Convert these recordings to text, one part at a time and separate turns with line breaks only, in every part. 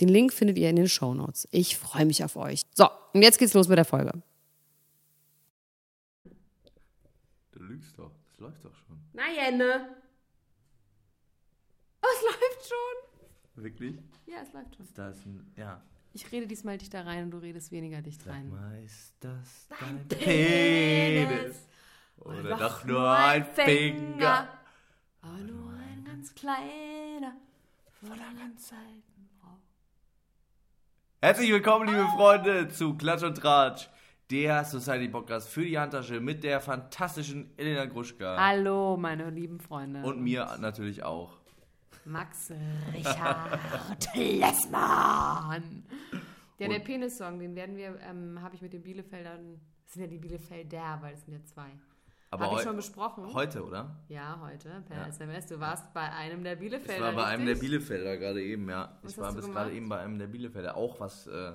Den Link findet ihr in den Show Notes. Ich freue mich auf euch. So, und jetzt geht's los mit der Folge.
Du lügst doch. Das läuft doch schon.
Nein, ne? Oh, es läuft schon.
Wirklich?
Ja, es läuft schon.
Da ist ein. Ja.
Ich rede diesmal dichter rein und du redest weniger dicht
Sag
rein.
mal, ist das dein
Penis?
Penis? Oder doch nur ein Finger?
Aber nur ein ganz kleiner, voller ganz Frau.
Herzlich willkommen, liebe Freunde, zu Klatsch und Tratsch, der Society Podcast für die Handtasche mit der fantastischen Elena Gruschka.
Hallo, meine lieben Freunde.
Und mir natürlich auch.
Max Richard Lessmann. Ja, der Penis-Song, den werden wir, ähm, habe ich mit den Bielefeldern, das sind ja die Bielefelder, weil es sind ja zwei.
Aber
Habe ich schon besprochen?
Heute, oder?
ja, heute per
Ja.
SMS. Du warst bei einem der
Ich
Bielefelder.
war bei einem der
richtig?
Bielefelder gerade eben, ja.
Was
ich war bis gerade eben bei einem der Bielefelder. Auch was, äh,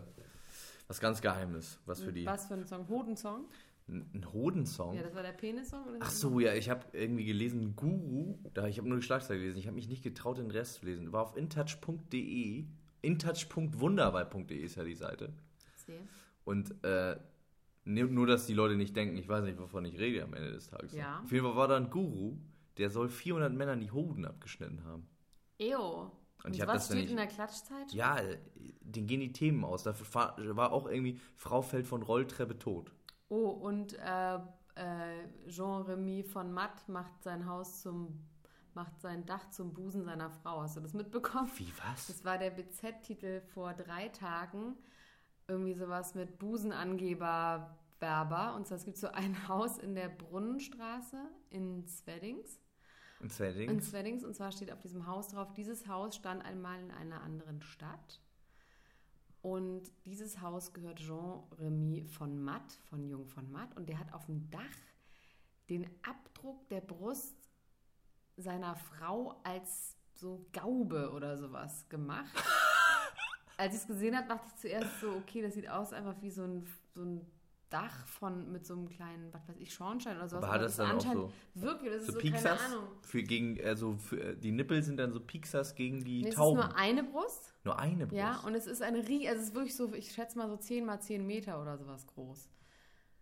was ganz Geheimes. Was für die.
Was für ein Song? Hodensong?
Ein Hodensong?
Ja, das war der Penis-Song? oder?
Ach so, ja, ich habe irgendwie gelesen, Guru, da ich habe nur die Schlagzeile gelesen, ich habe mich nicht getraut, den Rest zu lesen. War auf intouch.de, intouch.wunderbar.de ist ja die Seite.
Sehe.
Und äh, nur, nur, dass die Leute nicht denken, ich weiß nicht, wovon ich rede am Ende des Tages.
Ja.
Auf jeden Fall war da ein Guru, der soll 400 Männern die Hoden abgeschnitten haben.
Ew. Und,
ich hab
was steht in der Klatschzeit?
Ja, denen gehen die Themen aus. Da war war auch irgendwie, Frau fällt von Rolltreppe tot.
Oh, und äh, äh, Jean-Remy von Matt macht sein Haus zum, macht sein Dach zum Busen seiner Frau. Hast du das mitbekommen?
Wie, was?
Das war der BZ-Titel vor drei Tagen. Irgendwie sowas mit Busenangeber Werber. Und zwar, es gibt so ein Haus in der Brunnenstraße in Zweddings.
In zwei
In. Zweddings. Und zwar steht auf diesem Haus drauf, dieses Haus stand einmal in einer anderen Stadt. Und dieses Haus gehört Jean-Remy von Matt, von Jung von Matt. Und der hat auf dem Dach den Abdruck der Brust seiner Frau als so Gaube oder sowas gemacht. Als ich es gesehen habe, dachte ich zuerst so, okay, das sieht aus einfach wie so ein, so ein Dach von mit so einem kleinen, was weiß ich, Schornstein oder sowas.
Aber hat das
ist
dann auch so-
Wirklich, das ist
So,
so,
Pixas?
keine Ahnung.
Für gegen, also für, die Nippel sind dann so Pixas gegen die
Nee, es ist
Tauben.
nur eine Brust.
Nur eine Brust.
Ja, und es ist eine Rie, also es ist wirklich so, ich schätze mal so 10 mal 10 Meter oder sowas groß.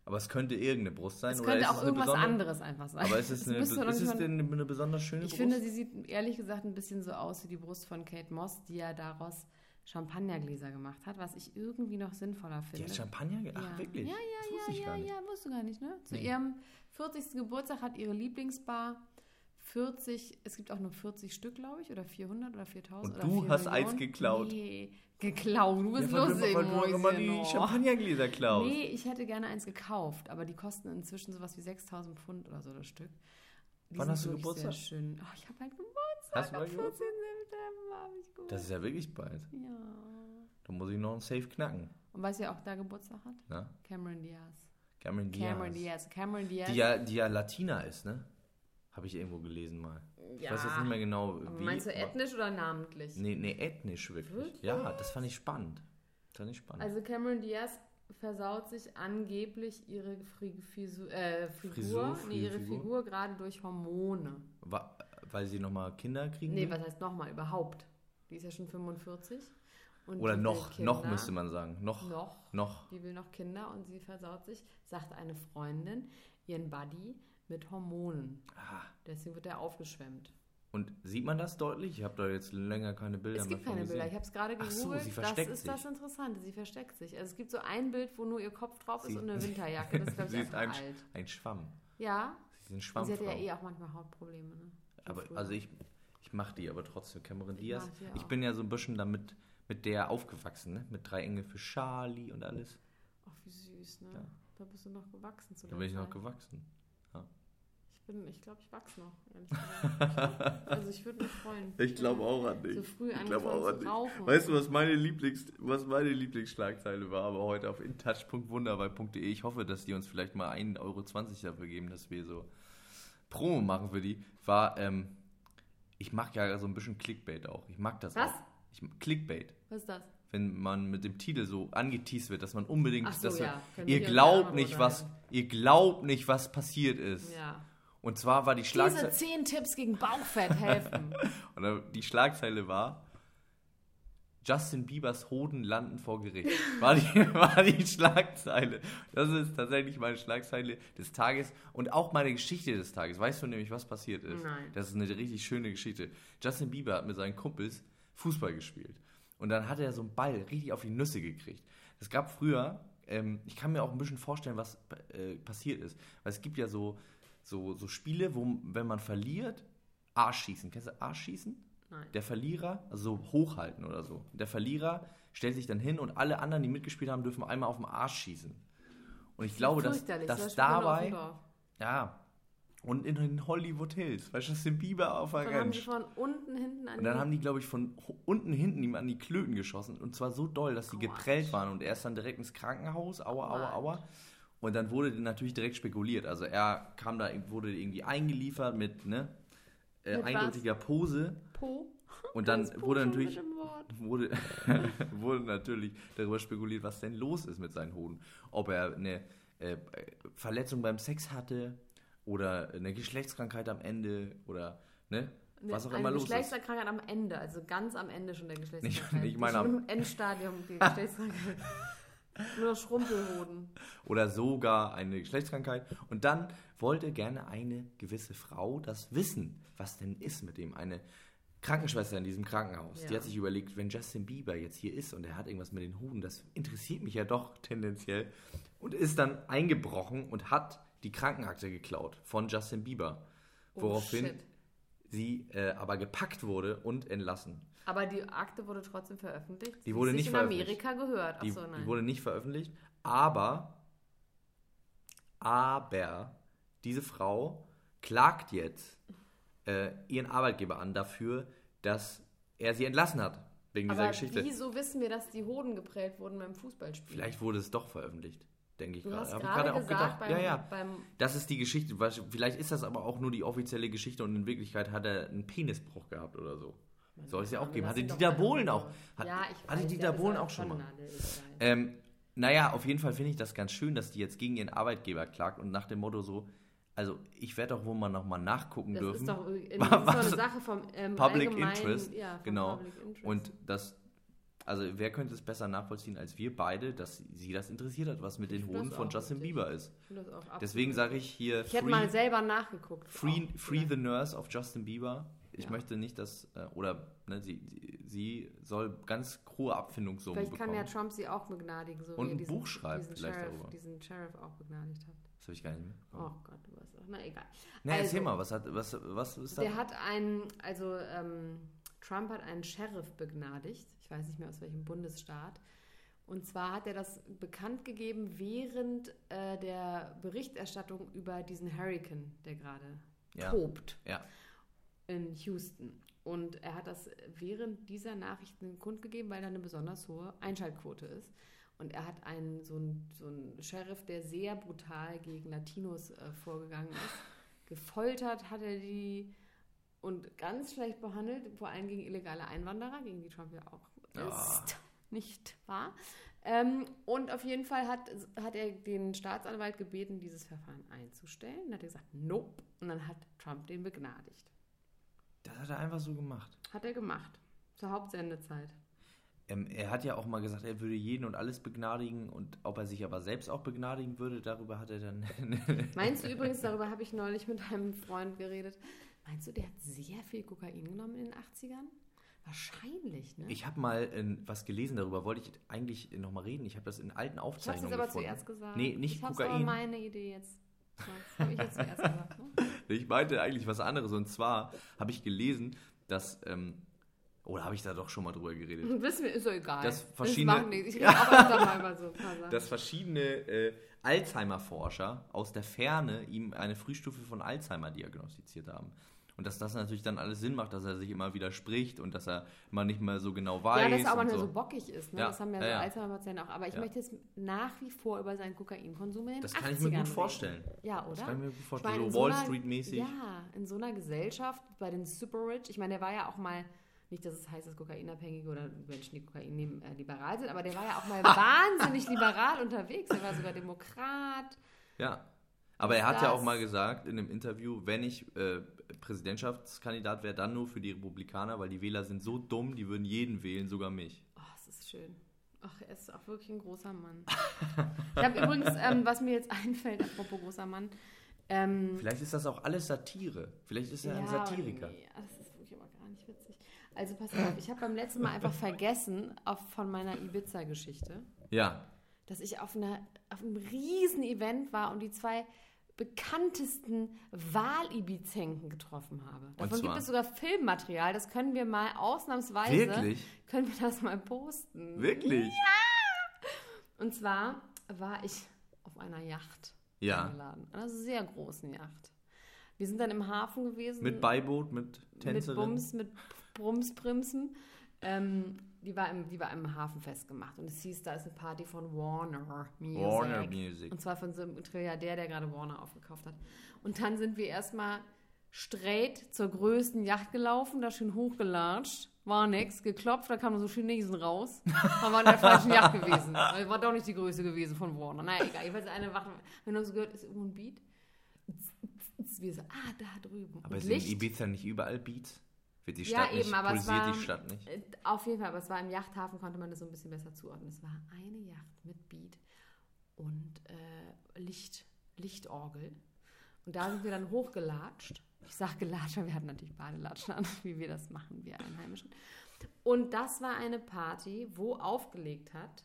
aber es könnte irgendeine Brust sein.
Es
oder
könnte
ist
auch irgendwas anderes einfach sein.
Aber ist es,
Das
eine, ist es denn eine besonders schöne
Ich
Brust?
finde, sie sieht ehrlich gesagt ein bisschen so aus wie die Brust von Kate Moss, die ja daraus Champagnergläser gemacht hat, was ich irgendwie noch sinnvoller
die
finde.
hat Champagner Ach,
ja.
wirklich?
Ja, ja, ja, ja, ja, wusste gar nicht, ne? Zu
Nee.
ihrem 40. Geburtstag hat ihre Lieblingsbar 40, es gibt auch nur 40 Stück, glaube ich, oder 400 oder 4000
Und
oder
du
4
hast eins
Millionen.
geklaut.
Nee, geklaut, du bist
Ja,
lustig,
weil du immer die
oh.
Champagnergläser klaust.
Nee, ich hätte gerne eins gekauft, aber die kosten inzwischen sowas wie 6000 Pfund oder so das Stück. Die
Wann hast du Geburtstag?
Sehr schön. Oh, ich habe halt Geburtstag.
Hast du
am
bald
14. September habe ich Geburtstag.
Das ist ja wirklich bald.
ja.
Da muss ich noch einen Safe knacken.
Und weißt du, wer auch da Geburtstag hat?
Ne?
Cameron Diaz.
Cameron Diaz.
Cameron Diaz. Cameron Diaz.
Die ja, die ja Latina ist, ne? Habe ich irgendwo gelesen mal. Ich weiß jetzt nicht mehr genau,
Aber
wie.
Meinst du ethnisch oder namentlich?
Nee, nee, ethnisch wirklich.
Wirklich?
Ja, das fand ich spannend. Das fand ich spannend.
Also Cameron Diaz versaut sich angeblich ihre Fri Fisu äh, Figur,
Frisur,
nee, ihre
Figur?
Figur gerade durch Hormone.
Wa- weil sie nochmal Kinder kriegen
Nee,
will?
was heißt nochmal überhaupt? Die ist ja schon 45. Und
Oder noch, noch müsste man sagen. Noch,
Noch.
noch.
Die will noch Kinder und sie versaut sich, sagt eine Freundin, ihren Buddy mit Hormonen.
Ah,
Deswegen wird er aufgeschwemmt.
Und sieht man das deutlich? Ich habe da jetzt länger keine Bilder
Es gibt
mehr
keine Bilder. Ich
gesehen.
habe es gerade
Ach so,
gegoogelt.
sie
das
versteckt
ist das
sich.
Interessante. Sie versteckt sich. Also es gibt so ein Bild, wo nur ihr Kopf drauf ist
Sie-
und eine Winterjacke. Das ist, glaube
sie
ich,
ist
einfach
ein,
alt.
ein Schwamm.
Ja,
Sie ist eine
und
Schwammfrau.
sie hatte ja eh auch manchmal Hautprobleme. Ne?
Aber,
früher.
also ich, ich mache die aber trotzdem. Cameron Diaz. Ich bin ja so ein bisschen damit mit der aufgewachsen, ne? Mit drei Engel für Charlie und alles.
Ach, wie süß, ne?
Ja.
Da bist du noch gewachsen zu
Da bin ich noch gewachsen.
Ich bin, ich glaube, ich wachse noch, ehrlich gesagt. also ich würde mich freuen.
Ich glaube auch an dich.
So früh
ich glaube auch an dich.
rauchen.
Weißt du, was meine, Lieblings, was meine Lieblingsschlagzeile war, aber heute auf intouch.wunderbar.de. Ich hoffe, dass die uns vielleicht mal 1,20 Euro dafür geben, dass wir so Promo machen für die. War, ähm, ich mag ja so ein bisschen Clickbait auch. Ich mag das
Was?
auch. Ich, Clickbait.
Was ist das?
Wenn man mit dem Titel so angeteased wird, dass man unbedingt,
so,
dass
ja.
wir, ihr glaubt nicht, was, ihr glaubt nicht, was passiert ist.
Ja.
Und zwar war die
Diese
Schlagzeile.
zehn Tipps gegen Bauchfett helfen.
Und die Schlagzeile war: Justin Biebers Hoden landen vor Gericht. War die, war die Schlagzeile. Das ist tatsächlich meine Schlagzeile des Tages und auch meine Geschichte des Tages. Weißt du nämlich, was passiert ist?
Nein.
Das ist eine richtig schöne Geschichte. Justin Bieber hat mit seinen Kumpels Fußball gespielt. Und dann hat er so einen Ball richtig auf die Nüsse gekriegt. Es gab früher, ähm, ich kann mir auch ein bisschen vorstellen, was äh, passiert ist. Weil es gibt ja so, so, so Spiele, wo, wenn man verliert, Arschschießen. Kennst du Arschschießen?
Nein.
Der Verlierer, also so hochhalten oder so. Der Verlierer stellt sich dann hin und alle anderen, die mitgespielt haben, dürfen einmal auf den Arsch schießen. Und ich glaube, dass, dass
das
dabei, ja, und in den Hollywood Hills, weißt du, Justin Bieber auf der
Dann haben die von unten hinten an
Und dann haben die, glaube ich, von unten hinten ihm an die Klöten geschossen. Und zwar so doll, dass sie geprellt waren. Und er ist dann direkt ins Krankenhaus. Aua, aua, aua. Und dann wurde natürlich direkt spekuliert. Also er kam da, wurde irgendwie eingeliefert mit, ne, äh,
Mit was?
eindeutiger Pose.
Po.
Und dann
Das
wurde natürlich, wurde, wurde natürlich darüber spekuliert, was denn los ist mit seinen Hoden. Ob er eine äh, Verletzung beim Sex hatte oder eine Geschlechtskrankheit am Ende oder ne, was auch
eine
immer los ist.
Geschlechtskrankheit am Ende, also ganz am Ende schon der Geschlechtskrankheit.
nicht
Schon im Endstadium die Geschlechtskrankheit. Nur Schrumpelhoden.
oder sogar eine Geschlechtskrankheit. Und dann wollte gerne eine gewisse Frau das wissen, was denn ist mit dem. Eine Krankenschwester in diesem Krankenhaus. Die
Ja.
hat sich überlegt, wenn Justin Bieber jetzt hier ist und er hat irgendwas mit den Hoden, das interessiert mich ja doch tendenziell. Und ist dann eingebrochen und hat die Krankenakte geklaut von Justin Bieber.
Oh,
Woraufhin
shit.
sie äh, aber gepackt wurde und entlassen.
Aber die Akte wurde trotzdem veröffentlicht.
Die wurde
Wie
nicht
in
veröffentlicht.
Amerika gehört.
Die,
Achso, nein.
die wurde nicht veröffentlicht, aber, aber diese Frau klagt jetzt äh, ihren Arbeitgeber an dafür, dass er sie entlassen hat wegen dieser
Aber
Geschichte.
wieso wissen wir, dass die Hoden geprellt wurden beim Fußballspiel?
Vielleicht wurde es doch veröffentlicht, denke ich
Du
gerade.
hast gerade
gerade
gesagt, beim,
ja, ja. Das ist die Geschichte. Vielleicht ist das aber auch nur die offizielle Geschichte und in Wirklichkeit hat er einen Penisbruch gehabt oder so. Soll es ja auch geben. Hatte Dieter Bohlen auch. Hat,
ja, ich
hatte
weiß,
Dieter Bohlen
ja
auch schon mal. Ähm, naja, auf jeden Fall finde ich das ganz schön, dass die jetzt gegen ihren Arbeitgeber klagt und nach dem Motto so, also ich werde doch wohl mal nochmal nachgucken
Das
dürfen.
ist doch, das ist
Was-
doch eine Sache vom ähm,
Public Interest,
Ja, vom
genau.
Public Interest.
Und das, also wer könnte es besser nachvollziehen als wir beide, dass sie das interessiert hat, was mit den
finde
Hoden
das
von
auch
Justin
richtig.
Bieber ist.
Ich das auch
Deswegen sage ich hier
Ich hätte
free,
mal selber nachgeguckt.
free,
Auch,
free
vielleicht.
the Nurse auf Justin Bieber. Ich
Ja.
möchte nicht, dass, äh, oder ne, sie, sie, soll ganz hohe Abfindungssummen
Vielleicht kann
bekommen.
ja Trump sie auch begnadigen, so
Und
wie
ein
diesen,
Buch schreibt
diesen
vielleicht
Sheriff,
darüber.
diesen Sheriff auch begnadigt hat.
Das habe ich gar nicht mitbekommen.
Oh Gott, auch. Na egal.
Na, erzähl
Also,
mal, was, hat, was, was ist da?
Der hat einen, also ähm, Trump hat einen Sheriff begnadigt. Ich weiß nicht mehr aus welchem Bundesstaat. Und zwar hat er das bekannt gegeben während äh, der Berichterstattung über diesen Hurricane, der gerade
Ja.
tobt
Ja.
in Houston. Und er hat das während dieser Nachrichten kundgegeben, weil da eine besonders hohe Einschaltquote ist. Und er hat einen, so einen, so einen Sheriff, der sehr brutal gegen Latinos äh, vorgegangen ist. Gefoltert hat er die und ganz schlecht behandelt, vor allem gegen illegale Einwanderer, gegen die Trump ja auch ist. Nicht wahr? Ähm, und auf jeden Fall hat, hat er den Staatsanwalt gebeten, dieses Verfahren einzustellen. Dann hat er gesagt, nope. Und dann hat Trump den begnadigt.
Das hat er einfach so gemacht.
Hat er gemacht. Zur Hauptsendezeit.
Ähm, er hat ja auch mal gesagt, er würde jeden und alles begnadigen und ob er sich aber selbst auch begnadigen würde, darüber hat er dann.
Meinst du übrigens, darüber habe ich neulich mit einem Freund geredet, meinst du, der hat sehr viel Kokain genommen in den 80ern? Wahrscheinlich, ne?
ich habe mal äh, was gelesen darüber, wollte ich eigentlich nochmal reden. Ich habe das in alten
Ich habe es
Aufzeichnungen
jetzt aber
gefunden.
zuerst gesagt.
Nee, nicht
ich hab's aber
Kokain.
meine Idee jetzt. Das habe ich jetzt zuerst gesagt. Ne?
Ich meinte eigentlich was anderes und zwar habe ich gelesen, dass ähm, Oder habe ich da doch schon mal drüber geredet?
Wissen wir, ist doch egal.
Das verschiedene-
nichts. Ich rede auch öfter mal so.
Dass verschiedene äh, Alzheimer-Forscher aus der Ferne ihm eine Frühstufe von Alzheimer diagnostiziert haben. Und dass das natürlich dann alles Sinn macht, dass er sich immer widerspricht und dass er immer nicht mehr so genau weiß.
Ja, dass er aber nicht
so.
so bockig ist. Ne?
Ja,
Das haben ja
ja,
so
ja.
Alzheimer-Patienten auch. Aber ich
Ja.
möchte jetzt nach wie vor über seinen Kokainkonsum in den
Das
80ern
kann ich mir gut vorstellen.
Ja, oder?
Das kann ich mir gut vorstellen.
meine, in
so Wall Street-mäßig.
Ja, in so einer Gesellschaft, bei den Super Rich, ich meine, der war ja auch mal, nicht, dass es heißt, dass Kokainabhängige oder Menschen, die Kokain nehmen, äh, liberal sind, aber der war ja auch mal wahnsinnig liberal unterwegs. Er war sogar Demokrat.
Ja. Aber er hat ja
das?
auch mal gesagt in einem Interview, wenn ich äh, Präsidentschaftskandidat wäre, dann nur für die Republikaner, weil die Wähler sind so dumm, die würden jeden wählen, sogar mich.
Oh, es ist schön. Ach, er ist auch wirklich ein großer Mann. ich habe übrigens, ähm, was mir jetzt einfällt, apropos großer Mann, ähm,
Vielleicht ist das auch alles Satire. Vielleicht ist er ein
Ja,
Satiriker.
Nee, das ist wirklich aber gar nicht witzig. Also pass auf, ich habe beim letzten Mal einfach vergessen auf, von meiner Ibiza-Geschichte,
Ja.
dass ich auf, einer, auf einem riesen Event war und die zwei bekanntesten Wahl-Ibizenken getroffen habe. Davon gibt es sogar Filmmaterial, das können wir mal ausnahmsweise,
Wirklich?
können wir das mal posten.
Wirklich?
Und zwar war ich auf einer Yacht
Ja.
eingeladen, einer sehr großen Yacht. Wir sind dann im Hafen gewesen.
Mit Beiboot, mit
mit
Tänzerin.
Bums, mit Brumsprimsen. Ähm, die, war im, die war im Hafen festgemacht. Und es hieß, da ist eine Party von Warner Music.
Warner Music.
Und zwar von so einem Trilliardär, der gerade Warner aufgekauft hat. Und dann sind wir erstmal straight zur größten Yacht gelaufen, da schön hochgelatscht. War nix, geklopft, da kamen so Chinesen raus. Haben wir in der falschen Yacht gewesen. Weil War doch nicht die Größe gewesen von Warner. Naja, egal. Jedenfalls eine Wache. Wenn du so gehört, ist irgendwo ein Beat. Wir so, ah, da drüben.
Aber
Und
sind in Ibiza nicht überall Beats? Wird die
Ja,
Stadt nicht,
eben, aber es war-
die Stadt nicht?
Äh, Auf jeden Fall, aber es war im Yachthafen, konnte man das so ein bisschen besser zuordnen. Es war eine Yacht mit Beat und äh, Licht, Lichtorgel. Und da sind wir dann hochgelatscht. Ich sage gelatscht, weil wir hatten natürlich Badelatschen an, wie wir das machen, wir Einheimischen. Und das war eine Party, wo aufgelegt hat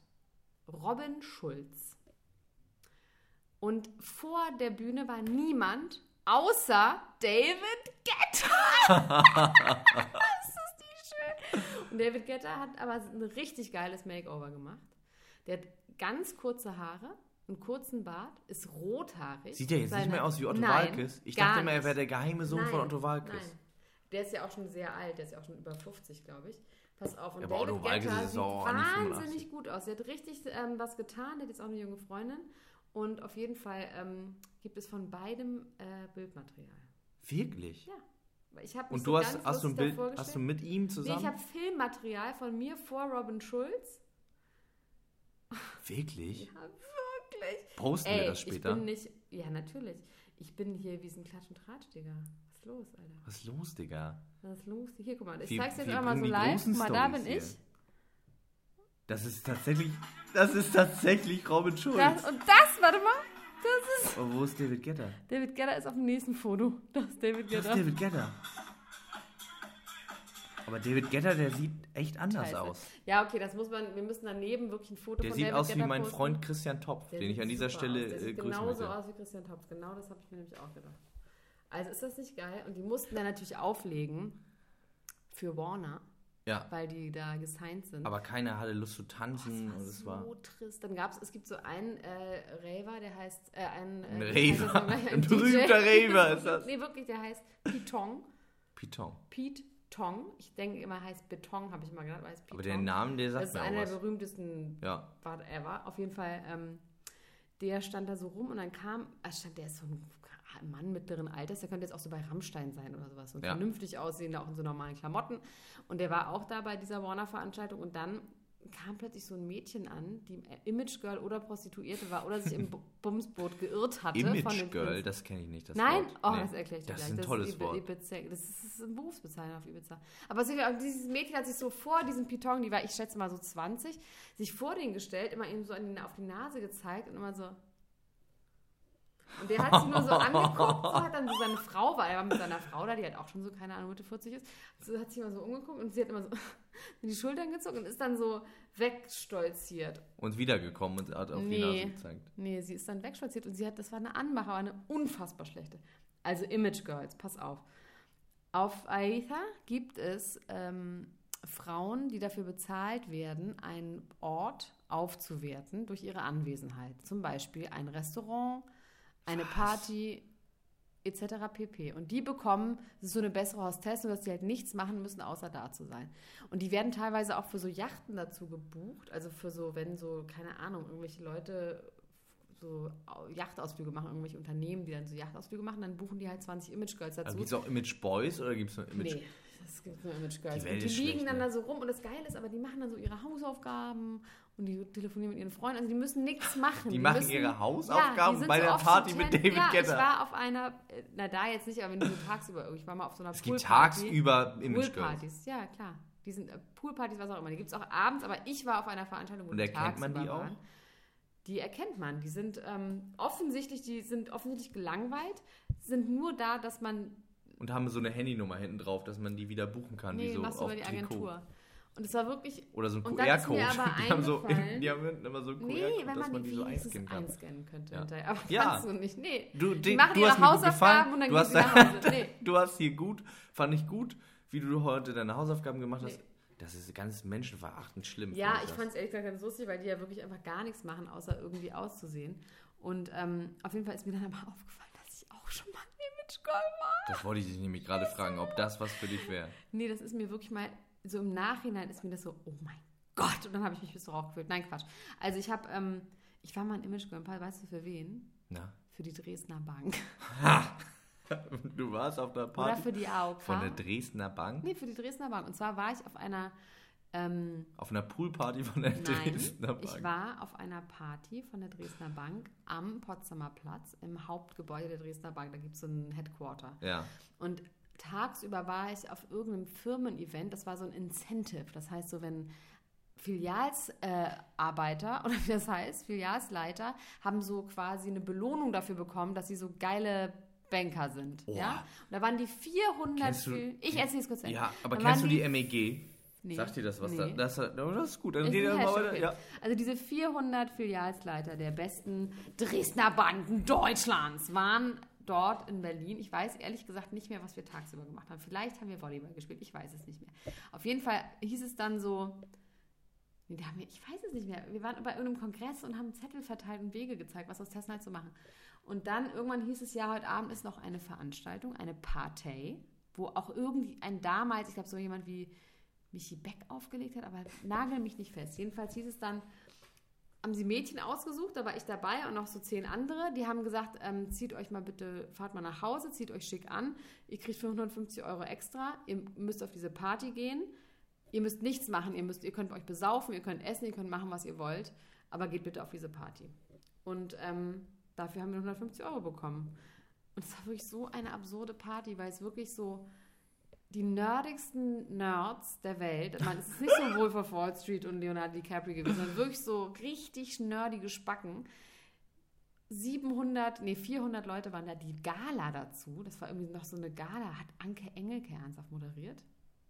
Robin Schulz. Und vor der Bühne war niemand außer David Guetta. das ist die schön. Und David Guetta hat aber ein richtig geiles Makeover gemacht. Der hat ganz kurze Haare, einen kurzen Bart, ist rothaarig.
Sieht er jetzt nicht mehr aus wie Otto
Nein,
Walkes? Ich dachte immer, er wäre der geheime Sohn von
Nein,
Otto Walkes.
Nein. Der ist ja auch schon sehr alt, der ist ja auch schon über 50, glaube ich. Pass auf, und
Ja, aber
David
Otto Walkes
Guetta sieht
auch nicht 85.
wahnsinnig gut aus. Der hat richtig ähm, was getan, der hat jetzt auch eine junge Freundin. Und auf jeden Fall ähm, gibt es von beidem äh, Bildmaterial.
Wirklich?
Ja. Ich hab mich
Und
so
du hast,
ganz
hast, du ein Bild, hast du mit ihm
Nee,
zusammen?
ich habe Filmmaterial von mir vor Robin Schulz.
Wirklich?
Ja, wirklich.
Posten
Ey,
wir das
ich
später?
bin nicht. Ja, natürlich. Ich bin hier wie so ein Klatsch- und Tratsch, Digga. Was ist los, Alter?
Was ist los, Digga?
Was ist los? Hier, guck mal. Ich
Wir-
zeig's jetzt
wir
einmal so live. Guck mal, da bin
Storys
ich.
Das ist tatsächlich, das ist tatsächlich Robin Schulz.
Das, und das, warte mal. Das ist.
Aber wo ist David Guetta?
David Guetta ist auf dem nächsten Foto. Das ist David
Das ist. David Guetta. Aber David Guetta, der sieht echt anders
Scheiße.
aus.
Ja, okay, das muss man. Wir müssen daneben wirklich ein Foto
Der
von
sieht
David
aus wie mein
posten.
Freund Christian Topf,
Der
den ich
sieht
an dieser Stelle
aus. Der
äh,
sieht genauso aus wie Christian Topf. Genau das habe ich mir nämlich auch gedacht. Also ist das nicht geil? Und die mussten dann natürlich auflegen für Warner,
Ja,
weil die da gesigned sind.
aber keiner hatte Lust zu tanzen
Oh,
und
das
es
war
war
so trist. Dann gab es, es gibt so einen äh, Raver, der heißt, äh, ein,
ein
äh,
Raver,
heißt das
ein berühmter Raver ist das.
nee, wirklich, der heißt Pitong.
Piton.
Pete Tong. Ich denke immer, heißt Beton, habe ich mal gedacht, aber heißt
Aber
Pitong.
der Name, der sagt
Das ist
mir
einer der berühmtesten
Ja,
whatever. Auf jeden Fall, ähm, der stand da so rum und dann kam, ah, stand der ist so ein Mann mittleren Alters, der könnte jetzt auch so bei Rammstein sein oder sowas. Und
Ja.
vernünftig aussehender, auch in so normalen Klamotten. Und der war auch da bei dieser Warner-Veranstaltung und dann kam plötzlich so ein Mädchen an, die Image Girl oder Prostituierte war oder sich im Bu- Bumsboot geirrt hatte.
Image Girl, das kenne ich nicht. Das
Nein,
Wort.
oh,
Nee.
das erkläre ich dir
Das
gleich.
ist ein tolles
Ibi-
Wort.
Ibiza, das ist ein Berufsbezeichnung auf Ibiza. Aber ist dieses Mädchen hat sich so vor diesem Piton, die war, ich schätze mal so 20, sich vor den gestellt, immer ihm so auf die Nase gezeigt und immer so. Und der hat sie nur so angeguckt, so hat dann so seine Frau, weil er war mit seiner Frau da, die halt auch schon so, keine Ahnung, Mitte 40 ist, so hat sie immer so umgeguckt und sie hat immer so in die Schultern gezogen und ist dann so wegstolziert.
Und wiedergekommen und hat auf die
Nee.
Nase gezeigt.
Nee, sie ist dann wegspaziert und sie hat, das war eine Anmache, aber eine unfassbar schlechte. Also Image Girls, pass auf. Auf Aetha gibt es ähm, Frauen, die dafür bezahlt werden, einen Ort aufzuwerten durch ihre Anwesenheit. Zum Beispiel ein Restaurant, eine Party etc. pp. Und die bekommen, so eine bessere Hostess, dass sie halt nichts machen müssen, außer da zu sein. Und die werden teilweise auch für so Yachten dazu gebucht, also für so, wenn so, keine Ahnung, irgendwelche Leute so Yachtausflüge machen, irgendwelche Unternehmen, die dann so Yachtausflüge machen, dann buchen die halt 20 Image Girls dazu.
Also gibt es auch Image Boys oder gibt es nur Image
Nee, es gibt nur Image Girls.
Die Welt
und die liegen
schlecht,
dann
ne?
da so rum und das Geile ist, aber die machen dann so ihre Hausaufgaben und die telefonieren mit ihren Freunden. Also die müssen nichts machen.
Die machen
müssen,
ihre Hausaufgaben
die sind
bei der Party mit David
ja,
Guetta.
Ich war auf einer, na da jetzt nicht, aber wenn du so tagsüber, ich war mal auf so einer
Es gibt
Poolparty.
tagsüber Image Girls.
Poolpartys, ja klar. Die sind äh, Poolpartys, was auch immer. Die gibt es auch abends, aber ich war auf einer Veranstaltung, wo
Und
die
erkennt man die
tagsüber
auch?
waren. Die erkennt man. Die sind ähm, offensichtlich, die sind offensichtlich gelangweilt, sind nur da, dass man
Und haben so eine Handynummer hinten drauf, dass man die wieder buchen kann.
Nee,
wie so
machst du über die
Trikot.
Agentur. Und es war wirklich.
Oder so ein QR-Code. Die haben so, die haben immer so einen
Nee,
QR-Code,
wenn
dass
man,
man
die
so einscannen kann.
einscannen könnte
Ja.
hinterher. Aber
Ja.
kannst du nicht. Nee.
Du,
die
die,
machen
du
ihre Hausaufgaben und dann
du,
gehen sie nach Hause. Nee.
du hast hier gut, fand ich gut, wie du heute deine Hausaufgaben gemacht hast.
Nee.
Das ist ganz menschenverachtend schlimm.
Ja, ich fand es ehrlich gesagt ganz lustig, weil die ja wirklich einfach gar nichts machen, außer irgendwie auszusehen. Und ähm, auf jeden Fall ist mir dann aber aufgefallen, dass ich auch schon mal ein Image Girl war.
Das wollte ich dich nämlich gerade fragen, ob das was für dich wäre.
Nee, das ist mir wirklich mal, so im Nachhinein ist mir das so, oh mein Gott. Und dann habe ich mich bis so raufgefühlt. Nein, Quatsch. Also ich habe, ähm, ich war mal ein Image Girl, weißt du für wen?
Na?
Für die Dresdner Bank.
Du warst auf der
Oder
Party
für die AOK.
von der Dresdner Bank?
Nee, für die Dresdner Bank. Und zwar war ich auf einer, ähm,
Auf einer Poolparty von der
nein,
Dresdner Bank.
ich war auf einer Party von der Dresdner Bank am Potsdamer Platz im Hauptgebäude der Dresdner Bank. Da gibt es so ein Headquarter.
ja.
Und tagsüber war ich auf irgendeinem Firmen-Event. Das war so ein Incentive. Das heißt, so wenn Filialsarbeiter äh, oder wie das heißt, Filialsleiter, haben so quasi eine Belohnung dafür bekommen, dass sie so geile Banker sind.
Oh.
Ja? Und da waren die 400.
Kennst du
ich erzähle es kurz. Ende.
Ja, aber kennst du die MEG?
Nee.
Sagt dir das was?
Nee.
Da, das, das ist gut. Dann
Ist
geht mal
Hashtag,
weiter.
okay.
Ja.
Also diese 400 Filialsleiter der besten Dresdner Banken Deutschlands waren dort in Berlin. Ich weiß ehrlich gesagt nicht mehr, was wir tagsüber gemacht haben. Vielleicht haben wir Volleyball gespielt, ich weiß es nicht mehr. Auf jeden Fall hieß es dann so, nee, da haben wir, ich weiß es nicht mehr. Wir waren bei irgendeinem Kongress und haben Zettel verteilt und Wege gezeigt, was aus Testen halt zu machen. Und dann irgendwann hieß es ja, heute Abend ist noch eine Veranstaltung, eine Partei, wo auch irgendwie ein damals, ich glaube so jemand wie Michi Beck aufgelegt hat, aber nagel mich nicht fest. Jedenfalls hieß es dann, haben sie Mädchen ausgesucht, da war ich dabei und noch so zehn andere. Die haben gesagt, ähm, zieht euch mal bitte, fahrt mal nach Hause, zieht euch schick an. Ihr kriegt 550 Euro extra. Ihr müsst auf diese Party gehen. Ihr müsst nichts machen. Ihr, müsst, ihr könnt euch besaufen, ihr könnt essen, ihr könnt machen, was ihr wollt. Aber geht bitte auf diese Party. Und ähm, dafür haben wir 150 Euro bekommen. Und es war wirklich so eine absurde Party, weil es wirklich so die nerdigsten Nerds der Welt. Ich meine, es ist nicht so Wolf of Wall Street und Leonardo DiCaprio gewesen, sondern wirklich so richtig nerdige Spacken. 700, nee, 400 Leute waren da. Die Gala dazu, das war irgendwie noch so eine Gala, hat Anke Engelke ernsthaft moderiert.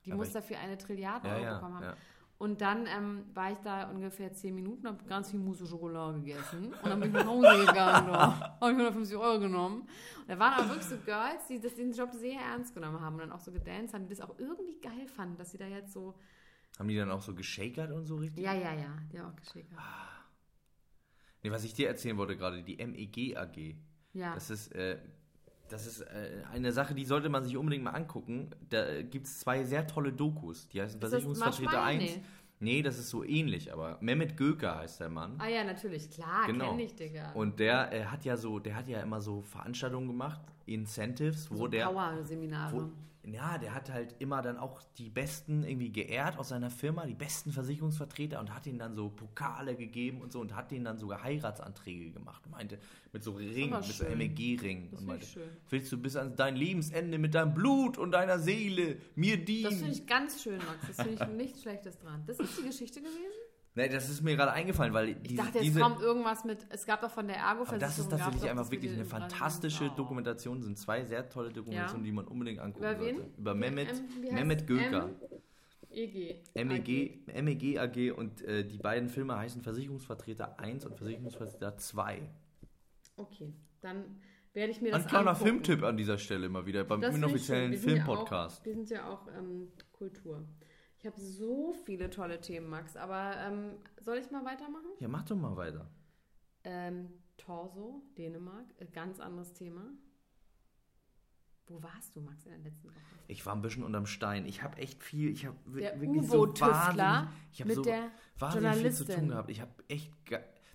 Die
Aber
muss dafür eine Trilliarde
Ja,
Euro
ja,
bekommen haben.
ja.
Und dann ähm, war ich da ungefähr 10 Minuten, habe ganz viel Mousse Chocolat gegessen und dann bin ich nach Hause gegangen. Habe ich 150 Euro genommen. Und da waren aber wirklich so Girls, die das, den Job sehr ernst genommen haben und dann auch so gedanced haben, die das auch irgendwie geil fanden, dass sie da jetzt so.
Haben die dann auch so geschakert und so richtig?
Ja, ja, ja, die haben auch geschickt.
Nee, was ich dir erzählen wollte gerade, die MEG AG.
Ja.
Das ist, äh, das ist äh, eine Sache, die sollte man sich unbedingt mal angucken. Da gibt es zwei sehr tolle Dokus. Die heißen Versicherungsvertreter
Marschmeyer?
1.
Nee.
Nee, das ist so ähnlich, aber Mehmet Göker heißt der Mann.
Ah ja, natürlich, klar,
Genau.
kenn ich, Digga.
Und der äh, hat ja so, der hat ja immer so Veranstaltungen gemacht, Incentives, wo
so
der.
Power-Seminare.
Ja, der hat halt immer dann auch die Besten irgendwie geehrt aus seiner Firma, die besten Versicherungsvertreter und hat ihnen dann so Pokale gegeben und so und hat denen dann sogar Heiratsanträge gemacht. Und meinte, mit so Ringen, mit so. MEG-Ringen. Und meinte,
schön.
willst du bis an dein Lebensende mit deinem Blut und deiner Seele mir dienen?
Das finde ich ganz schön, Max. Das finde ich nichts Schlechtes dran. Das ist die Geschichte gewesen?
Nee, das ist mir gerade eingefallen, weil
Ich
diese,
dachte,
diese
kommt irgendwas mit. Es gab doch von der
aber das ist tatsächlich
doch
einfach wirklich eine fantastische
Oh.
Dokumentation, sind zwei sehr tolle Dokumentationen,
Ja.
die man unbedingt angucken
Über wen?
sollte. Über Mehmet,
M-
Mehmet
es?
Göker.
EG.
MEG, MEG AG und äh, die beiden Filme heißen Versicherungsvertreter 1 und Versicherungsvertreter 2.
Okay, dann werde ich mir das
Ein kleiner. Filmtipp an dieser Stelle mal wieder beim
Das ich
inoffiziellen
ja
Filmpodcast.
Wir sind ja auch ähm, Kultur. Ich habe so viele tolle Themen, Max. Aber ähm, soll ich mal weitermachen?
Ja, mach doch mal weiter.
Ähm, Torso, Dänemark, äh, ganz anderes Thema. Wo warst du, Max, in der letzten Woche?
Ich war ein bisschen unterm Stein. Ich habe echt viel, ich habe wirklich so wahnsinnig, ich
mit
so
der
wahnsinnig viel zu tun gehabt. Ich habe echt,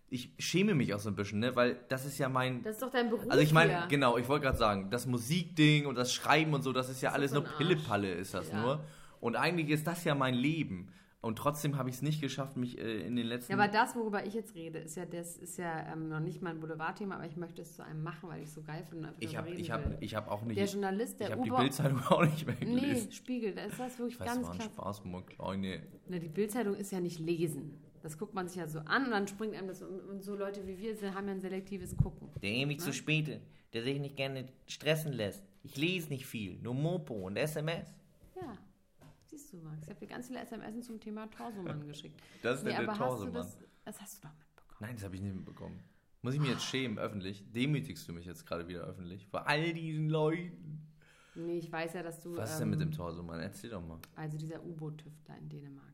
ich schäme mich auch so ein bisschen, ne, weil das ist ja mein,
Das ist doch dein Beruf
also ich meine, genau, ich wollte gerade sagen, das Musikding und das Schreiben und so, das ist ja
Das
alles
ist
nur. Pillepalle, ist das
Ja.
nur. Und eigentlich ist das ja mein Leben. Und trotzdem habe ich es nicht geschafft, mich äh, in den letzten
Ja, aber das, worüber ich jetzt rede, ist ja, das ist ja ähm, noch nicht mein Boulevardthema, aber ich möchte es zu einem machen, weil ich es so geil finde. und
ich habe ich hab, ich hab auch nicht,
Der
ich
Journalist, der
habe die Bildzeitung auch nicht mehr
Nee,
gelesen.
Spiegel, da ist das wirklich
Was
ganz
war ein
krass.
Spaß, mein Kleine.
Na, die Bildzeitung ist ja nicht lesen. Das guckt man sich ja so an und dann springt einem das. Und, und so Leute wie wir haben ja ein selektives Gucken.
Der ewig zu späte, der sich nicht gerne stressen lässt. Ich lese nicht viel, nur Mopo und SMS.
Ja. Siehst du, Max, ich habe dir ganz viele SMS zum Thema Torsomann geschickt.
Das ist
Nee,
der, der
aber hast du
Torsemann.
das, das hast du doch mitbekommen.
Nein, das habe ich nicht mitbekommen. Muss ich mir jetzt schämen, öffentlich? Demütigst du mich jetzt gerade wieder öffentlich? Vor all diesen Leuten.
Nee, ich weiß ja, dass du.
Was ist denn mit
ähm,
dem Torsemann? Erzähl doch mal.
Also dieser U-Boot-Tüftler in Dänemark.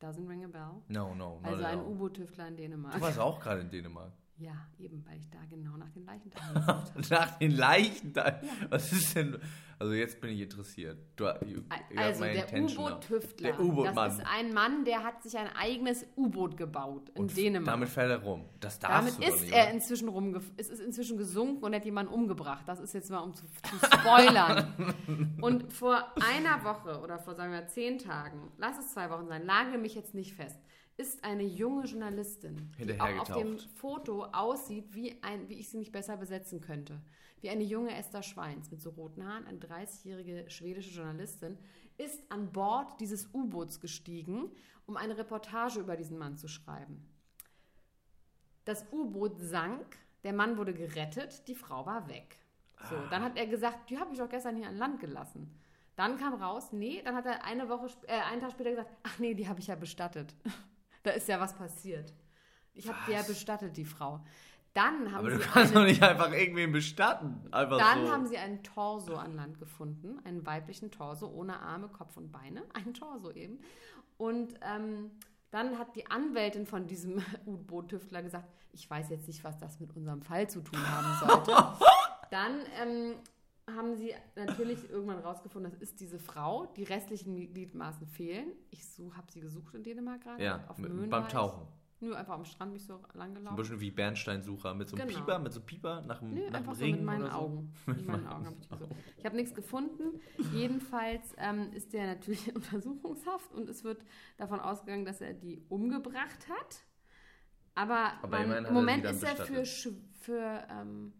Doesn't ring a bell.
No, no, not
Also ein. U-Boot-Tüftler in Dänemark.
Du warst auch gerade in Dänemark.
Ja, eben, weil ich da genau nach den Leichenteilen gesucht habe.
Nach den Leichen da. Was ist denn. Also jetzt bin ich interessiert. Du, you, you got
Also der. U-Boot-Tüftler.
Der U-Boot-Mann.
Das ist ein Mann, der hat sich ein eigenes U-Boot gebaut in
Und
Dänemark.
Damit fällt er rum. Das
Damit
darfst du doch
ist
nicht.
er
oder?
inzwischen rumgef es ist inzwischen gesunken und hat jemanden umgebracht. Das ist jetzt mal um zu, zu spoilern. und vor einer Woche oder vor sagen wir zehn Tagen, lass es zwei Wochen sein, lage mich jetzt nicht fest, ist eine junge Journalistin, die auch auf dem. Foto aussieht, wie, ein, wie ich sie nicht besser besetzen könnte. Wie eine junge Esther Schweins mit so roten Haaren, eine 30-jährige schwedische Journalistin, ist an Bord dieses U-Boots gestiegen, um eine Reportage über diesen Mann zu schreiben. Das U-Boot sank, der Mann wurde gerettet, die Frau war weg. So, dann hat er gesagt, die habe ich doch gestern hier an Land gelassen. Dann kam raus, nee, dann hat er eine Woche, äh, einen Tag später gesagt, ach nee, die habe ich ja bestattet. da ist ja was passiert. Ich habe die ja bestattet, die Frau. Dann haben
Aber du
sie
kannst
eine-
doch nicht einfach irgendwen bestatten. Einfach
dann
so.
haben sie einen Torso an Land gefunden, einen weiblichen Torso ohne Arme, Kopf und Beine, ein Torso eben. Und ähm, dann hat die Anwältin von diesem U-Boot-Tüftler gesagt, ich weiß jetzt nicht, was das mit unserem Fall zu tun haben sollte. dann ähm, haben sie natürlich irgendwann rausgefunden, das ist diese Frau. Die restlichen Gliedmaßen fehlen. Ich habe sie gesucht in Dänemark gerade.
Ja,
auf
mit, beim. Tauchen.
Nö, einfach am Strand mich so lang
Ein
gelaufen.
bisschen wie Bernsteinsucher mit so einem
Genau.
Pieper, mit so einem Pieper nach dem,
Nö,
nach dem
einfach so
Ring
mit meinen
oder so.
Augen. Mit meinen Augen habe ich gesucht. Ich habe nichts gefunden. Jedenfalls ähm, ist der natürlich in Untersuchungshaft und es wird davon ausgegangen, dass er die umgebracht hat. Aber,
Aber
man, im Moment ist er für,
bestattet.
sch- für ähm,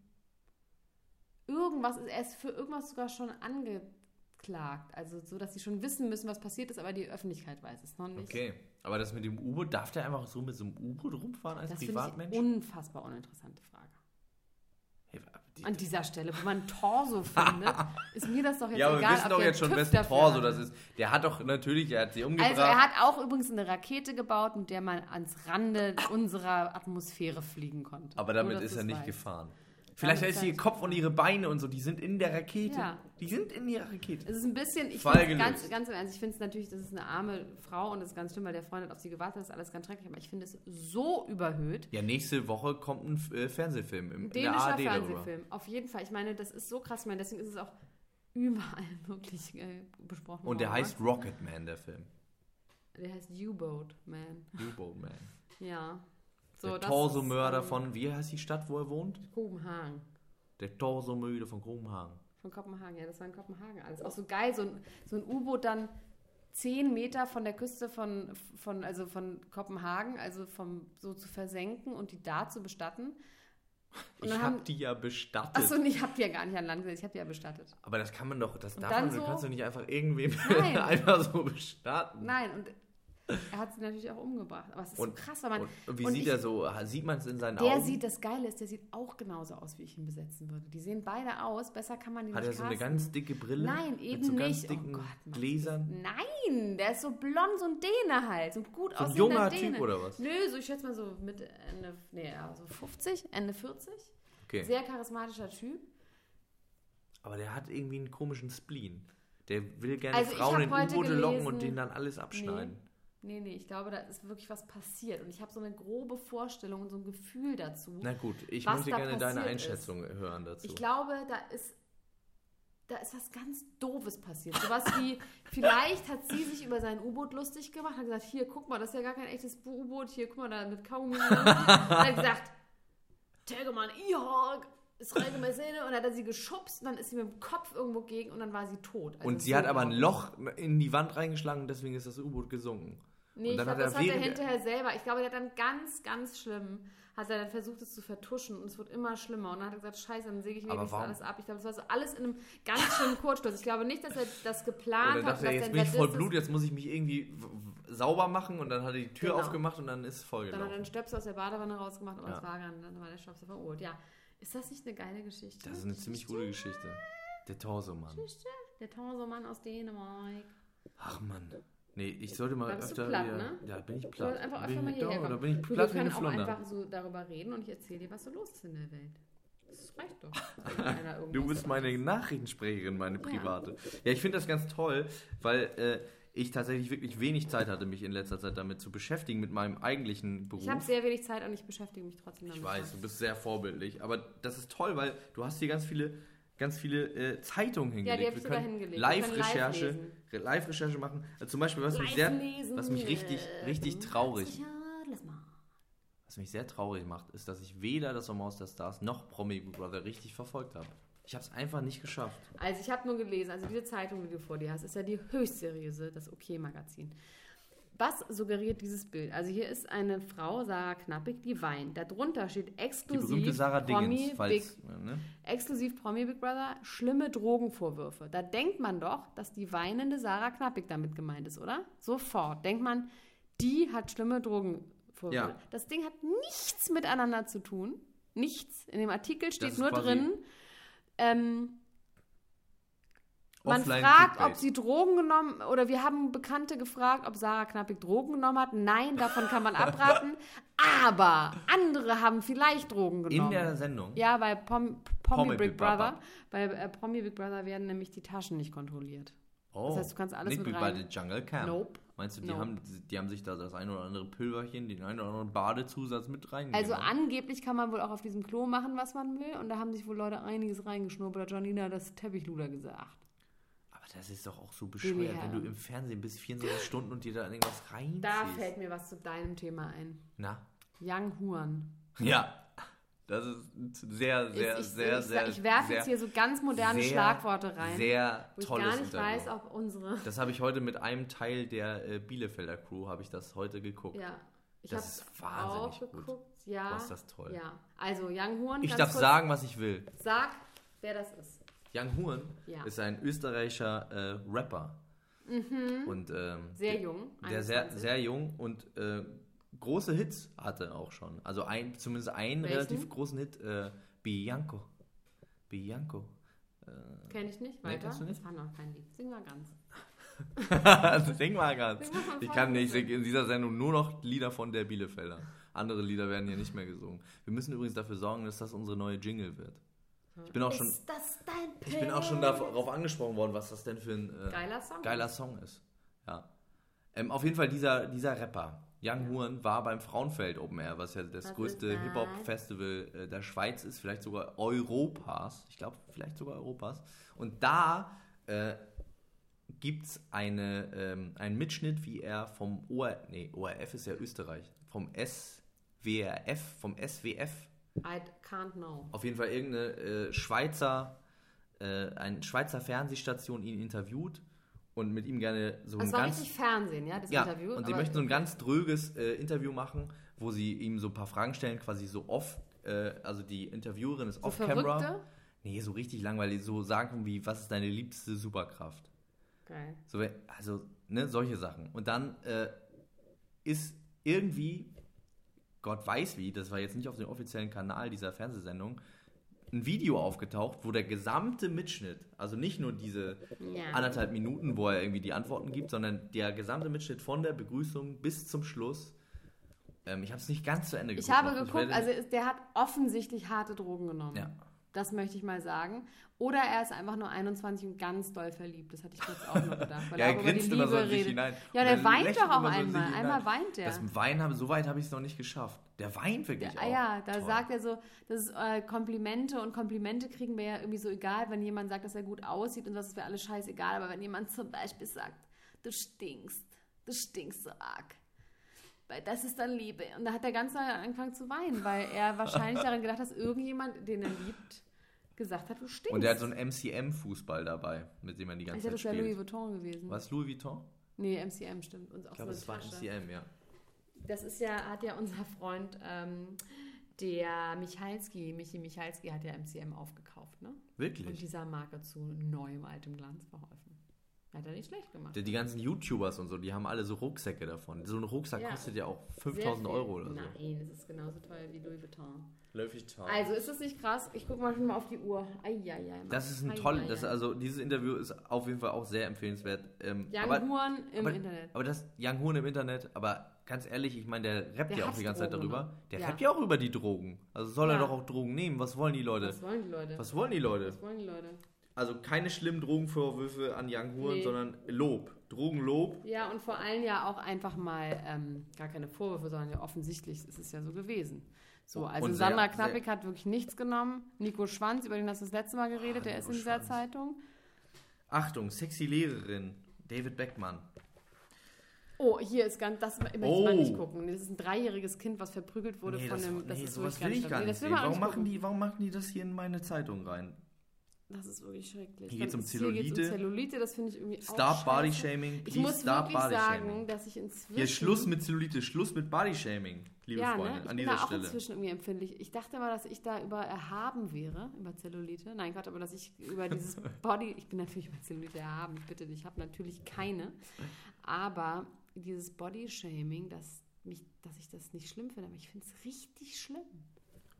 irgendwas, er ist für irgendwas sogar schon angeklagt. Also so, dass sie schon wissen müssen, was passiert ist, aber die Öffentlichkeit weiß es noch nicht.
Okay, aber das mit dem U-Boot, darf der einfach so mit so einem U-Boot rumfahren als
Das finde ich
Privatmensch?
unfassbar uninteressante Frage.
Hey, die-
An dieser Stelle, wo man Torso findet, ist mir das doch jetzt
ja, aber
egal,
wir wissen doch jetzt schon, wessen Torso das ist. Der hat doch natürlich, er hat sie umgebracht.
Also er hat auch übrigens eine Rakete gebaut, mit der man ans Rande unserer Atmosphäre fliegen konnte.
aber
Nur,
damit
dass
ist er nicht
weißt.
gefahren. Vielleicht
er
ihr Kopf und ihre Beine und so, die sind in der Rakete.
Ja.
Die sind in ihrer Rakete.
Es ist ein bisschen, ich finde ganz, ganz im Ernst, ich finde es natürlich, das ist eine arme Frau und das ist ganz schlimm, weil der Freund hat auf sie gewartet, das ist alles ganz schrecklich, aber ich finde es so überhöht.
Ja, nächste Woche kommt ein äh, Fernsehfilm im,
Ein
in der
dänischer
ARD darüber.
Fernsehfilm, auf jeden Fall. Ich meine, das ist so krass, ich meine, deswegen ist es auch überall wirklich äh, besprochen
Und der
worden.
heißt Rocket Man, der Film.
Der heißt U-Boat Man.
U-Boat Man.
Ja. So,
der Torso-Mörder
ähm,
von, wie heißt die Stadt, wo er wohnt?
Kopenhagen.
Der Torso-Mörder von Kopenhagen.
Von Kopenhagen, ja, das war in Kopenhagen alles. Auch so geil, so ein, so ein U-Boot dann zehn Meter von der Küste von, von, also von Kopenhagen, also vom, so zu versenken und die da zu bestatten. Und
Ich
dann
hab
haben-
die ja bestattet.
Achso, ich habe die ja gar nicht an Land gesetzt, ich habe die ja bestattet.
Aber das kann man doch, das
Und
darf man, du
so-
kannst doch nicht einfach irgendwem einfach so bestatten.
Nein, und er hat sie natürlich auch umgebracht. Aber es ist
Und-
so krass, weil man.
Und, wie
und
sieht
ich-
er so? Sieht man es in seinen
Der
Augen?
sieht, das Geile ist, der sieht auch genauso aus, wie ich ihn besetzen würde. Die sehen beide aus, besser kann man die
Hat er
nicht
so eine
casten.
ganz dicke Brille?
Nein, eben
mit so ganz
nicht.
dicken
oh Gott,
Gläsern?
Nein, der ist so blond, so ein Däne halt. So ein gut
So ein junger
Däne.
Typ oder was?
Nö, so ich schätze mal so Mitte, Ende, nee, ja, so 50, Ende 40.
Okay.
Sehr charismatischer Typ.
Aber der hat irgendwie einen komischen Spleen. Der will gerne
Also
Frauen in U-Boote locken und denen dann alles abschneiden.
Nee, nee, ich glaube, da ist wirklich was passiert. Und ich habe so eine grobe Vorstellung und so ein Gefühl dazu.
Na gut, ich
Was
möchte gerne deine Einschätzung hören dazu.
Ich glaube, da ist, da ist was ganz Doofes passiert. Sowas wie, vielleicht hat sie sich über sein U-Boot lustig gemacht, hat gesagt, hier, guck mal, das ist ja gar kein echtes U-Boot, hier, guck mal, da mit Kaugummi. und hat gesagt, Tegemann, ja, ist reine Mäsene. Und dann hat er sie geschubst und dann ist sie mit dem Kopf irgendwo gegen und dann war sie tot. Also
und sie
so
hat aber ein. Loch in die Wand reingeschlagen und deswegen ist das U-Boot gesunken.
Nee,
Und
ich glaube, das hat er hinterher selber. Ich glaube, der hat dann ganz, ganz schlimm, hat er dann versucht, es zu vertuschen und es wird immer schlimmer. Und dann hat er gesagt, scheiße, dann säge ich mir
warum-
alles ab. Ich glaube, das war so alles in einem ganz schlimmen Kurzschluss. Ich glaube nicht, dass er das geplant
Oder
hat.
dachte er, jetzt bin ich voll Blut, jetzt muss ich mich irgendwie sauber machen und dann hat er die Tür
Genau.
aufgemacht und dann ist es
Dann hat er einen Stöpsel aus der Badewanne rausgemacht, aber
Ja.
war dann, dann war der Stöpsel verurteilt. Ja, ist das nicht eine geile Geschichte?
Das ist eine ziemlich gute Geschichte. Der Torso-Mann.
Der Torso-Mann aus Dänemark.
Ach Mann. Nee, ich sollte mal
Da
öfter
platt,
wieder,
ne?
Ja, bin ich platt.
einfach
bin
öfter mal
ich,
hierher
doch,
kommen.
Oder bin ich
wir
platt wie
können auch
Flunder.
einfach so darüber reden und ich erzähle dir, was so los ist in der Welt. Das reicht doch.
Du bist meine Nachrichtensprecherin, meine
Ja.
private. Ja, ich finde das ganz toll, weil äh, ich tatsächlich wirklich wenig Zeit hatte, mich in letzter Zeit damit zu beschäftigen, mit meinem eigentlichen Beruf.
Ich habe sehr wenig Zeit und ich beschäftige mich trotzdem damit.
Ich weiß, du bist sehr vorbildlich, aber das ist toll, weil du hast hier ganz viele, ganz viele äh, Zeitungen hingelegt.
die hab ich
Wir
sogar
können
hingelegt. Live
Live-Recherche. Re- Live-Recherche machen. Also zum Beispiel, was mich
Live
sehr,
lesen,
was mich richtig, richtig traurig,
Ja,
was mich sehr traurig macht, ist, dass ich weder das Sommerhaus der Stars noch Promi Brother richtig verfolgt habe. Ich habe es einfach nicht geschafft.
Also ich habe nur gelesen, also diese Zeitung, die du vor dir hast, ist ja die höchst seriöse, das OK-Magazin. Was suggeriert dieses Bild? Also hier ist eine Frau, Sarah Knappig, die weint. Darunter steht exklusiv Promi
Dingens,
Big,
falls, ne?
exklusiv Promi Big Brother, schlimme Drogenvorwürfe. Da denkt man doch, dass die weinende Sarah Knappig damit gemeint ist, oder? Sofort denkt man, die hat schlimme Drogenvorwürfe.
Ja.
Das Ding hat nichts miteinander zu tun. Nichts. In dem Artikel steht nur drin, ähm, man
Offline
fragt,
Clickbait.
ob sie Drogen genommen oder wir haben Bekannte gefragt, ob Sarah Knappig Drogen genommen hat. Nein, davon kann man abraten. Aber andere haben vielleicht Drogen genommen.
In der Sendung.
ja, bei Pom Promi Big
Big
Brother.
Brother.
Bei äh, Promi Big Brother werden nämlich die Taschen nicht kontrolliert.
Oh,
Das heißt, du kannst alles
nicht
mit
wie bei
rein-
The Jungle Camp.
Nope.
Meinst du, die,
Nope.
haben, die haben sich da das ein oder andere Pülverchen, den ein oder anderen Badezusatz mit reingegeben?
Also angeblich kann man wohl auch auf diesem Klo machen, was man will. Und da haben sich wohl Leute einiges reingeschnurrt. Oder Janina hat das Teppichluder gesagt.
Das ist doch auch so bescheuert, wenn du im Fernsehen bis 24 Stunden und dir da irgendwas reinziehst.
Da fällt mir was zu deinem Thema ein.
Na?
Young Huan.
Ja. Das ist sehr, sehr,
ich,
sehr,
ich,
sehr.
ich werfe jetzt hier so ganz moderne
sehr,
Schlagworte rein,
Sehr
wo ich
tolles
gar nicht weiß, ob unsere.
Das habe ich heute mit einem Teil der äh, Bielefelder Crew, habe ich das heute geguckt.
Ja, ich
Das ist wahnsinnig
auch
gut.
geguckt. Ja,
Was ist das toll.
ja. Also Young Huan.
Ich darf
kurz,
sagen, was ich will.
Sag, wer das ist.
Young Huren
Ja.
ist ein österreichischer äh, Rapper. Und, ähm,
Mhm. Sehr jung.
Der sehr,
21.
sehr jung und äh, große Hits hatte auch schon. Also ein, zumindest einen
Welchen?
relativ großen Hit, äh, Bianco. Bianco.
Kenn ich nicht.
Nee,
Weiter.
du nicht?
Das war noch kein Lied. Sing mal ganz.
mal ganz.
Sing mal von
Ich kann nicht, in dieser Sendung nur noch Lieder von der Bielefelder. Andere Lieder werden hier nicht mehr gesungen. Wir müssen übrigens dafür sorgen, dass das unsere neue Jingle wird. Ich bin auch schon,
Ist das dein
ich bin auch schon darauf angesprochen worden, was das denn für ein äh,
Geiler Song.
geiler Song ist. Ja. Ähm, auf jeden Fall dieser, dieser Rapper, Young Huren, war beim Frauenfeld Open Air, was ja das
Das
größte Hip-Hop-Festival äh, der Schweiz ist, vielleicht sogar Europas. Ich glaube, vielleicht sogar Europas. Und da äh, gibt es eine, ähm, einen Mitschnitt, wie er vom OR, nee, ORF ist ja Österreich, vom SWRF, vom SWF
I can't know.
auf jeden Fall irgendeine äh, Schweizer, äh, eine Schweizer Fernsehstation ihn interviewt und mit ihm gerne so
Das
ein
war
ganz
richtig Fernsehen, ja, das
ja
Interview.
und sie möchten so ein ganz dröges äh, Interview machen, wo sie ihm so ein paar Fragen stellen, quasi so off, äh, also die Interviewerin ist
so
off Camera.
Verrückte.
Nee, so richtig langweilig, so sagen wie was ist deine liebste Superkraft?
Geil.
So, also, ne, solche Sachen. Und dann äh, ist irgendwie, Gott weiß wie, das war jetzt nicht auf dem offiziellen Kanal dieser Fernsehsendung, ein Video aufgetaucht, wo der gesamte Mitschnitt, also nicht nur diese
Ja.
anderthalb Minuten, wo er irgendwie die Antworten gibt, sondern der gesamte Mitschnitt von der Begrüßung bis zum Schluss. Ähm, ich habe es nicht ganz zu Ende
Ich
geguckt.
habe
noch.
geguckt,
werde-
also der hat offensichtlich harte Drogen genommen.
ja,
Das möchte ich mal sagen. Oder er ist einfach nur 21 und ganz doll verliebt. Das hatte ich kurz auch noch gedacht. Weil
Ja, er
auch über die
grinst immer so in
Liebe
sich
redet.
hinein.
Ja, der
er
weint doch auch
so
einmal. Einmal weint der.
Das Weinen habe, so weit habe ich es noch nicht geschafft. Der weint wirklich
Ja,
auch.
ja, da
Toll.
sagt er so, das ist äh, Komplimente und Komplimente kriegen wir ja irgendwie so egal, wenn jemand sagt, dass er gut aussieht und das ist mir alles scheißegal, aber wenn jemand zum Beispiel sagt, du stinkst, du stinkst so arg, weil das ist dann Liebe. Und da hat er ganz lange angefangen zu weinen, weil er wahrscheinlich daran gedacht hat, dass irgendjemand, den er liebt, gesagt hat, du stinkst.
Und er hat so einen MCM-Fußball dabei, mit dem er die
ich
ganze
dachte,
Zeit
das wäre Louis
spielt.
Vuitton gewesen.
Was, Louis Vuitton?
Nee, MCM stimmt. Und auch
Ich glaube,
so
es war. MCM, ja.
Das ist ja, hat ja unser Freund, ähm, der Michalski, Michi Michalski hat ja MCM aufgekauft, ne? Und
Wirklich?
dieser Marke zu neuem altem Glanz verholfen. Hat er nicht schlecht gemacht.
Die, ganzen YouTubers und so, die haben alle so Rucksäcke davon. So ein Rucksack
Ja.
kostet ja auch
Sehr
5000
viel.
Euro oder so.
Nein, das ist genauso teuer wie Louis Vuitton.
Vuitton.
Also ist das nicht krass? Ich gucke mal schon mal auf die Uhr. Eieiei.
Das ist ein
Ei,
toll,
ei,
das, also dieses Interview ist auf jeden Fall auch sehr empfehlenswert. Ähm,
Young
aber,
Huren im
aber,
Internet.
aber das Young Horn im Internet, aber ganz ehrlich, ich meine, der rappt
Der
ja auch die ganze Zeit
Drogen
darüber.
immer.
Der
Ja.
rappt ja auch über die Drogen. Also soll er
Ja.
doch auch Drogen nehmen. Was wollen die Leute?
Was wollen die Leute?
Was wollen die Leute?
Was wollen die Leute?
Also keine schlimmen Drogenvorwürfe an Young Horn,
Nee.
sondern Lob. Drogenlob.
Ja, und vor allem ja auch einfach mal ähm, gar keine Vorwürfe, sondern ja offensichtlich ist es ja so gewesen. So, also
sehr-
Sandra Knappig hat wirklich nichts genommen. Nico Schwanz, über den hast du das letzte Mal geredet,
Ah,
der
Nico
ist in dieser
Schwanz.
Zeitung.
Achtung, sexy Lehrerin. David Beckmann.
Oh, hier ist ganz, das möchte ich
Oh.
mal nicht gucken. Das ist ein dreijähriges Kind, was verprügelt wurde
Nee,
von
das,
einem. Das
nee,
ist
sowas
wirklich
will ich gar
nee,
nicht
auch
Warum machen,
gucken.
die, warum machen die das hier in meine Zeitung rein?
Das ist wirklich schrecklich.
Hier geht's
Dann
um Zellulite.
um Zellulite, das finde ich irgendwie
Stop Body. Shaming.
Ich muss
stop Body
sagen,
Shaming.
dass ich inzwischen...
Hier Schluss mit Zellulite, Schluss mit Body Shaming, liebe
ja,
Freunde,
ne? Ich
an
bin
dieser
da auch
Stelle.
inzwischen irgendwie empfindlich. Ich dachte mal, dass ich da über erhaben wäre, über Zellulite. Nein, Gott, aber dass ich über dieses Body, ich bin natürlich über Zellulite erhaben, ich bitte ich habe natürlich keine. Aber dieses Body-Shaming, dass, mich, dass ich das nicht schlimm finde, aber ich finde es richtig schlimm.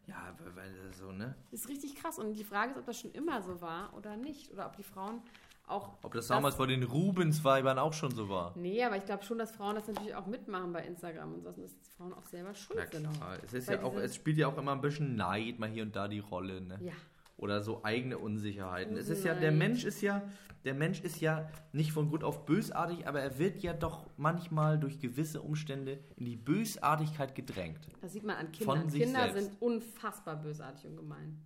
Ja, weil- weil das so, ne?
Das ist richtig krass. Und die Frage ist, ob das schon immer so war oder nicht. Oder ob die Frauen auch.
Ob das damals bei den Rubens-Weibern auch schon so war.
Nee, aber ich glaube schon, dass Frauen das natürlich auch mitmachen bei Instagram und so, und dass Frauen auch selber schuld
Na
sind.
klar, es, ist
Weil
ja auch, es spielt ja auch immer ein bisschen Neid mal hier und da die Rolle, ne?
Ja.
Oder so eigene Unsicherheiten. Es ist ja, der Mensch ist ja, der Mensch ist ja nicht von Grund auf bösartig, aber er wird ja doch manchmal durch gewisse Umstände in die Bösartigkeit gedrängt.
Das sieht man an Kindern. Kinder
selbst.
sind unfassbar bösartig und gemein.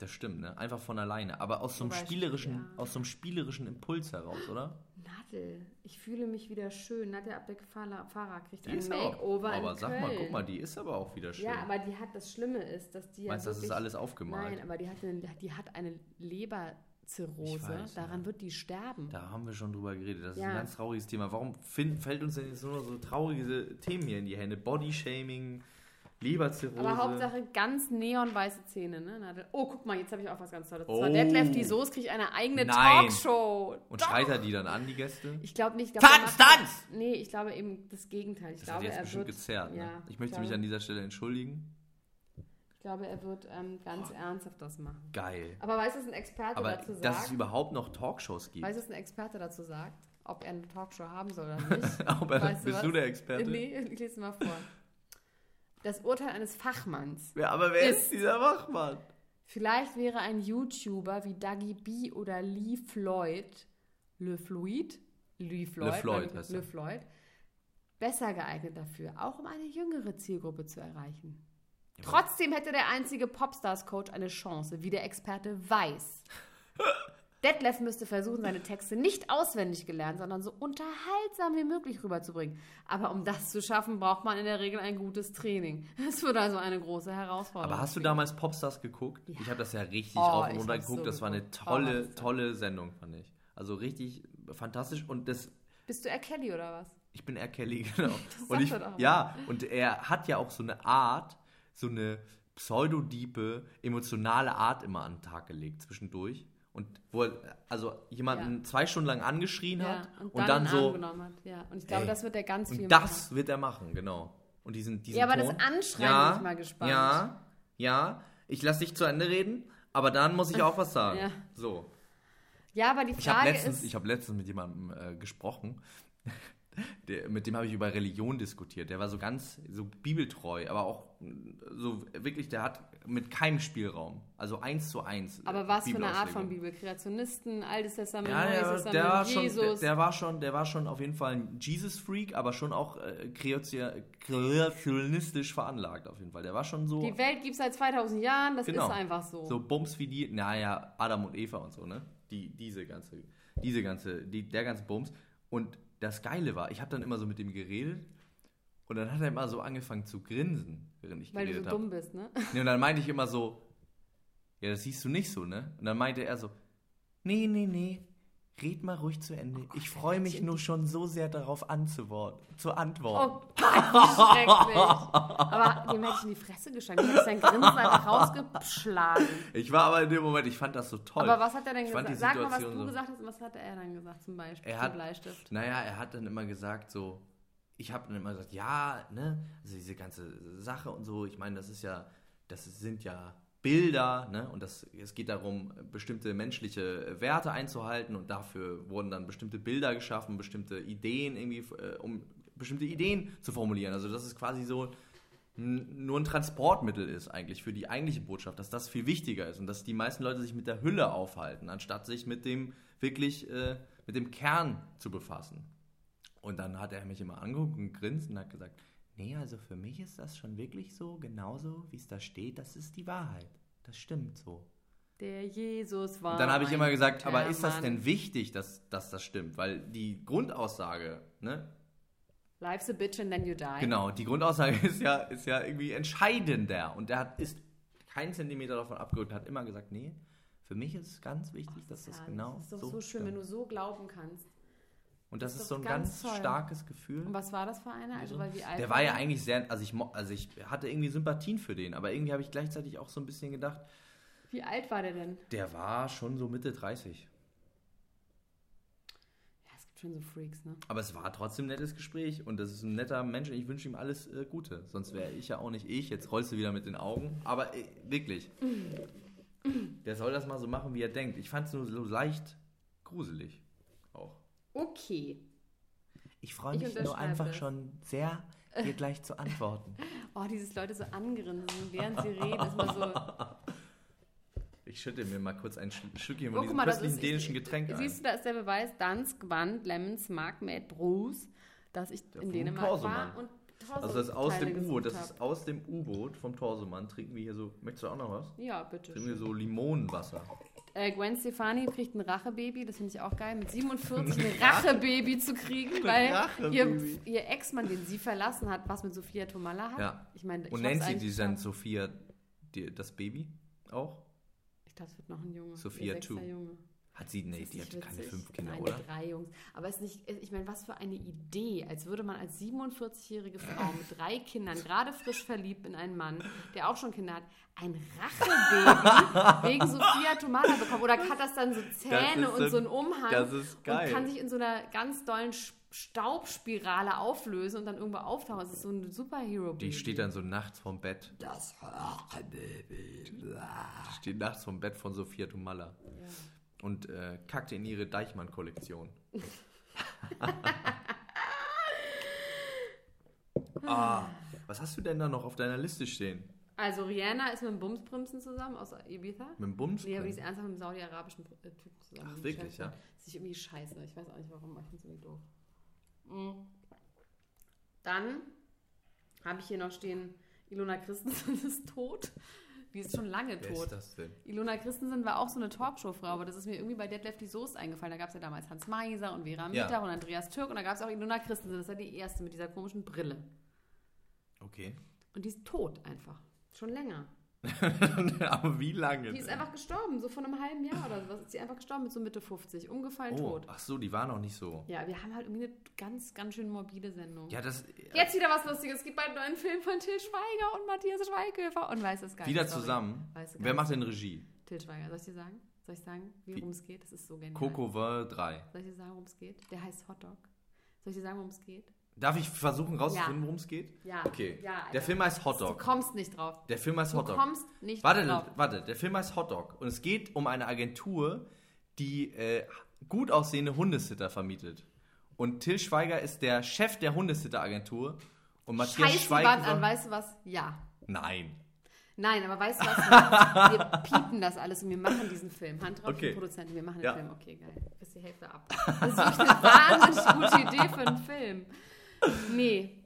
Das stimmt, ne? Einfach von alleine. Aber aus so einem spielerischen,
ja.
aus so einem spielerischen Impuls heraus, oder?
Nadel, ich fühle mich wieder schön. Nadel Abdel-Farah kriegt
Die
ein
ist aber,
Makeover
aber
in
sag
Köln.
mal, guck mal, die ist aber auch wieder schön.
Ja, aber die hat, das Schlimme ist, dass die
Meinst du, das ist alles aufgemalt?
Nein, aber die hat eine, die hat eine Leberzirrhose.
Ich weiß,
Daran
ja.
wird die sterben.
Da haben wir schon drüber geredet. Das ist
Ja.
ein ganz trauriges Thema. Warum find, fällt uns denn jetzt nur so traurige Themen hier in die Hände? Bodyshaming, Leberzirrhose.
Aber Hauptsache ganz neonweiße Zähne, ne? Nadel. Oh, guck mal, jetzt habe ich auch was ganz Tolles.
Oh.
zwar Detlef die Soße kriegt eine eigene
Nein.
Talkshow.
Und
Doch.
schreit er die dann an, die Gäste?
Ich glaube nicht. ich
Tanz,
glaub, macht-
Tanz!
Nee, ich glaube eben das Gegenteil. Ich
Das hat
glaube,
jetzt
er
bestimmt
wird,
gezerrt. Ne?
ja,
ich möchte
glaube-
mich an dieser Stelle entschuldigen.
Ich glaube, er wird ähm, ganz ernsthaft das machen.
Geil.
Aber weißt du, was ein Experte
Aber
dazu
dass es
sagt?
überhaupt noch Talkshows gibt.
Weißt du, was ein Experte dazu sagt? Ob er eine Talkshow haben soll oder nicht?
Aber
Weißt du
bist
was?
du der Experte?
nee, ich lese mal vor. Das Urteil eines Fachmanns.
Ja, aber wer ist,
Ist-
dieser Wachmann?
Vielleicht wäre ein YouTuber wie Dougie B oder Lee Floyd, Le Floyd, Lee Floyd,
Le Floyd
Le
er.
Floyd, besser geeignet dafür, auch um eine jüngere Zielgruppe zu erreichen.
Ja,
Trotzdem hätte der einzige Popstars-Coach eine Chance, wie der Experte weiß. Detlef müsste versuchen, seine Texte nicht auswendig gelernt, sondern so unterhaltsam wie möglich rüberzubringen. Aber um das zu schaffen, braucht man in der Regel ein gutes Training. Es wird also eine große Herausforderung.
Aber hast du damals Popstars geguckt? Ich habe das ja richtig
Oh,
rauf und runter geguckt.
so
das war eine.
Oh,
tolle,
das toll.
tolle Sendung, fand ich. Also richtig fantastisch. Und das,
Bist du R. Kelly oder was?
ich bin R. Kelly, genau.
sagt
Und ich,
doch.
ja, und er hat ja auch so eine Art, so eine pseudodiepe, emotionale Art immer an den Tag gelegt zwischendurch. Und wo er also jemanden
Ja.
zwei Stunden lang angeschrien hat
und
und
dann,
dann, so.
Ja. Und ich glaube,
Ey,
das wird er ganz viel
Und
machen.
das wird er machen, genau. Und diesen, diesen
Ja, aber
Ton.
das Anschreien
ja,
bin ich mal gespannt.
Ja, ja. Ich lasse dich zu Ende reden, aber dann muss ich auch was sagen.
Ja.
So.
Ja, aber die
Ich habe
Frage
letztens,
ist.
ich hab letztens mit jemandem äh, gesprochen. Der, mit dem habe ich über Religion diskutiert. Der war so ganz so bibeltreu, aber auch so wirklich, der hat mit keinem Spielraum. Also eins zu eins.
Aber was für eine Art von Bibel? Kreationisten, Altes Testament,
Ja,
Neues
der,
Testament,
der, war schon,
Jesus.
der, der war schon, der war schon auf jeden Fall ein Jesus-Freak, aber schon auch äh, kreatio- kreationistisch veranlagt auf jeden Fall. Der war schon so,
die Welt gibt es seit 2000 Jahren, das
Genau.
ist einfach so.
so Bums wie die, naja, Adam und Eva und so, ne? Die, diese ganze, diese ganze, die, der ganze Bums. Und das Geile war, ich habe dann immer so mit dem geredet und dann hat er immer so angefangen zu grinsen, während ich
Weil du so
geredet habe.
dumm bist, ne?
Nee, und dann meinte ich immer so, ja, das siehst du nicht so, ne? Und dann meinte er so, nee, nee, nee, red mal ruhig zu Ende. ich freue mich nur schon so sehr darauf anzuwort zu antworten.
Oh Gott, schrecklich. Aber dem hätte ich in die Fresse geschlagen. Ich hätte sein Grinsen einfach rausgeschlagen.
Ich war aber in dem Moment, ich fand das so toll.
Aber was hat er denn
Ich
gesagt? Sag mal, was du
so-
gesagt hast und was hat er dann gesagt zum Beispiel?
Er
zum
hat-
Bleistift.
Naja, er hat dann immer gesagt, so, ich habe dann immer gesagt, ja, ne, also diese ganze Sache und so, ich meine, das ist ja, das sind ja Bilder, ne, und das, es geht darum, bestimmte menschliche Werte einzuhalten und dafür wurden dann bestimmte Bilder geschaffen, bestimmte Ideen irgendwie, äh, um bestimmte Ideen zu formulieren. Also das ist quasi so nur ein Transportmittel ist eigentlich für die eigentliche Botschaft, dass das viel wichtiger ist und dass die meisten Leute sich mit der Hülle aufhalten, anstatt sich mit dem wirklich, äh, mit dem Kern zu befassen. Und dann hat er mich immer angeguckt und grinst und hat gesagt, nee, also für mich ist das schon wirklich so, genauso wie es da steht, das ist die Wahrheit. Das stimmt so.
Der Jesus war.
Und dann habe ich immer gesagt, aber ist das
Mann.
denn wichtig, dass, dass das stimmt? Weil die Grundaussage, ne,
Life's a bitch and then you die.
Genau, die Grundaussage ist ja, ist ja irgendwie entscheidender. Und der hat, ist keinen Zentimeter davon abgerückt, hat immer gesagt, nee, für mich ist es ganz wichtig, dass das
Ja,
genau
das ist doch
so,
so, schön, wenn
stimmt.
du so glauben kannst.
Und das,
das
ist
ist
so ein
ganz
ganz, starkes Gefühl.
Und was war das für einer? Also, weil wie alt
Der war ja eigentlich sehr, also ich, also ich hatte irgendwie Sympathien für den, aber irgendwie habe ich gleichzeitig auch so ein bisschen gedacht,
Wie alt war der denn?
der war schon so Mitte 30.
Ja, es gibt schon so Freaks, ne?
Aber es war trotzdem ein nettes Gespräch und das ist ein netter Mensch und ich wünsche ihm alles äh, Gute. Sonst wäre ich ja auch nicht ich. Jetzt rollst du wieder mit den Augen. Aber äh, wirklich, der soll das mal so machen, wie er denkt. Ich fand es nur so leicht gruselig.
Okay.
Ich freue
Ich
mich nur
unterschreibe
einfach schon sehr, dir gleich zu antworten.
Oh, dieses Leute so angrinsen, während sie reden, ist mal so.
Ich schütte mir mal kurz ein Stückchen
Oh,
von
guck
diesem
mal,
köstlichen
ist-
dänischen Getränk ein.
Siehst du, da ist der Beweis, Dansk, Wand, Lemons, Mark, Mad, Bruce, dass ich in
vom
Dänemark
Torsomann.
war und
Also das ist aus dem U-Boot, das ist aus dem U-Boot vom Torsomann. Trinken wir hier so, möchtest du auch noch was?
Ja, bitte.
Trinken wir so Limonenwasser.
Äh, Gwen Stefani kriegt ein Rachebaby, das finde ich auch geil, mit 47 ein Rachebaby zu kriegen, weil ihr, ihr Ex-Mann, den sie verlassen hat, was mit Sophia Tomalla hat.
Ja.
Ich meine, ich
Und nennt sie die dann. Sophia die, das Baby auch?
Ich dachte, es wird noch ein Junge.
Sophia
Ihr sechster
two.
Junge.
Hat sie, nee, die
nicht
keine fünf Kinder,
Nein,
oder?
drei Jungs. Aber es ist nicht, ich meine, was für eine Idee, als würde man als 47-jährige Frau mit drei Kindern, gerade frisch verliebt in einen Mann, der auch schon Kinder hat, ein Rachebaby wegen Sophia Tomala bekommen. Oder hat das dann so Zähne und
so-
so einen Umhang
das ist geil.
und kann sich in so einer ganz dollen Staubspirale auflösen und dann irgendwo auftauchen. Das ist so ein Superhero-Baby.
Die steht dann so nachts vom Bett. Das Baby. Die steht nachts vom Bett von Sophia Tomalla
Ja.
Und äh, kackte in ihre Deichmann-Kollektion. ah, was hast du denn da noch auf deiner Liste stehen?
Also Rihanna ist mit dem Bumsprimsen zusammen aus Ibiza.
Mit dem Bums?
Nee, aber die ist ernsthaft mit einem saudi-arabischen äh, Typen zusammen.
Ach, wirklich, ja?
Das ist irgendwie scheiße. Ich weiß auch nicht warum, ich finde es irgendwie doof. Mhm. Dann habe ich hier noch stehen, Ilona Christensen ist tot. Die ist schon lange
Wer
tot.
ist das denn?
Ilona Christensen war auch so eine Talkshow-Frau, aber das ist mir irgendwie bei Detlef die Soest eingefallen. Da gab es ja damals Hans Meiser und Vera
Ja.
Mittag und Andreas Türk und da gab es auch Ilona Christensen. Das war die erste mit dieser komischen Brille.
Okay.
Und die ist tot einfach. Schon länger.
aber wie lange?
Die ist einfach gestorben, so vor einem halben Jahr oder sowas. Ist sie einfach gestorben mit so Mitte 50, umgefallen
oh,
tot.
ach so, die war noch nicht so.
Ja, wir haben halt irgendwie eine ganz, ganz schön morbide Sendung.
Ja, das.
Jetzt wieder was Lustiges. Es gibt bald einen neuen Film von Till Schweiger und Matthias Schweighöfer. Und weiß es gar
Wieder
nicht. sorry.
zusammen.
Gar
Wer macht denn Regie?
Till Schweiger. Soll ich dir sagen? Soll ich sagen, wie
Wie?
worum es geht? Das ist so genial.
Coco Vin 3.
Soll ich dir sagen, worum es geht? Der heißt Hotdog. Soll ich dir sagen, worum es geht?
Darf ich versuchen rauszufinden,
Ja.
worum es geht?
Ja.
Okay.
Ja,
der. Film heißt
Du
Hotdog.
kommst nicht drauf.
Der Film heißt
Du
Hotdog.
kommst nicht
Warte,
drauf.
warte, der Film heißt Hotdog. Und es geht um eine Agentur, die äh, gut aussehende Hundesitter vermietet. Und Till Schweiger ist der Chef der Hundesitter-Agentur. Und Matthias
Scheiß
Schweiger.
Wand an, weißt du was? Ja.
Nein.
Nein, aber weißt du was? Wir piepen das alles und wir machen diesen Film. Hand drauf,
Okay.
Produzenten, wir machen den
Ja.
Film. Okay, geil. Ist die Hälfte ab. Das ist wirklich eine wahnsinnig gute Idee für einen Film. Nee.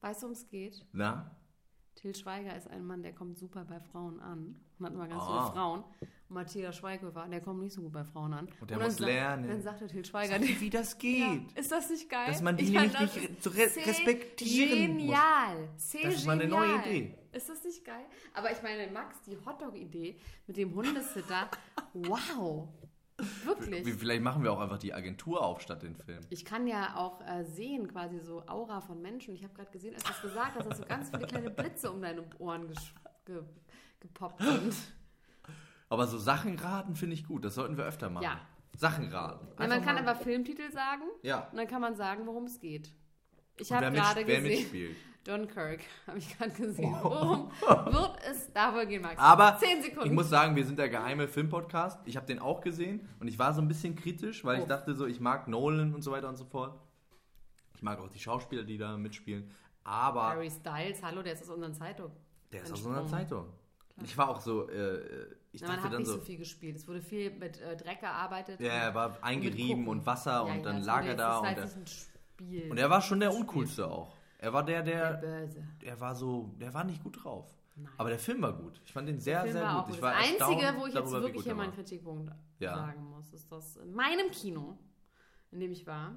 Weißt du, worum es geht?
Na?
Till Schweiger ist ein Mann, der kommt super bei Frauen an. Und hat immer ganz
Ah.
viele Frauen. Und Matthias Schweighöfer, der kommt nicht so gut bei Frauen an.
Und der
dann
muss
sagt-
lernen.
Dann sagt der Till Schweiger,
Wie das geht.
ja, ist das nicht geil?
Dass man die
Ich
nämlich nicht re- respektieren muss.
Genial.
Das ist mal eine neue
genial.
Idee.
Ist das nicht geil? Aber ich meine, Max, die Hotdog-Idee mit dem Hundesitter, wow. Wirklich.
Vielleicht machen wir auch einfach die Agentur auf statt den Film.
Ich kann ja auch äh, sehen, quasi so Aura von Menschen. Ich habe gerade gesehen, als du es gesagt hast, dass so ganz viele kleine Blitze um deine Ohren ge gepoppt sind.
Aber so Sachen raten finde ich gut. Das sollten wir öfter machen.
Ja.
Sachen raten.
Ja, man kann aber Filmtitel sagen
Ja.
und dann kann man sagen, worum es geht. Ich
Und
habe
wer,
gerade
wer
gesehen,
mitspielt.
Dunkirk, habe ich gerade gesehen. Worum wird es da wohl gehen, Max?
Aber
Zehn Sekunden.
ich muss sagen, wir sind der geheime Filmpodcast. Ich habe den auch gesehen und ich war so ein bisschen kritisch, weil ich
Oh.
dachte so, ich mag Nolan und so weiter und so fort. Ich mag auch die Schauspieler, die da mitspielen. Aber
Harry Styles, hallo, der ist aus unserer Zeitung.
der ist aus unserer Zeitung. Ich war auch so, äh, ich
Na, man
dachte
hat
dann
nicht so, viel gespielt. Es wurde viel mit äh, Dreck gearbeitet.
ja, er war eingerieben
Gucken.
und Wasser
Ja,
und
ja,
dann
es
lag er da
war
und
ein Spiel.
und er war schon der
Spiel.
uncoolste auch. Er war der,
Der
der,
Böse.
der war so, der war nicht gut drauf.
Nein.
Aber der Film war gut. Ich fand den sehr,
Film
sehr gut.
gut.
Ich war
das Einzige, wo ich jetzt
darüber,
wirklich hier
er
meinen. Kritikpunkt
Ja.
sagen muss, ist das in meinem Kino, in dem ich war.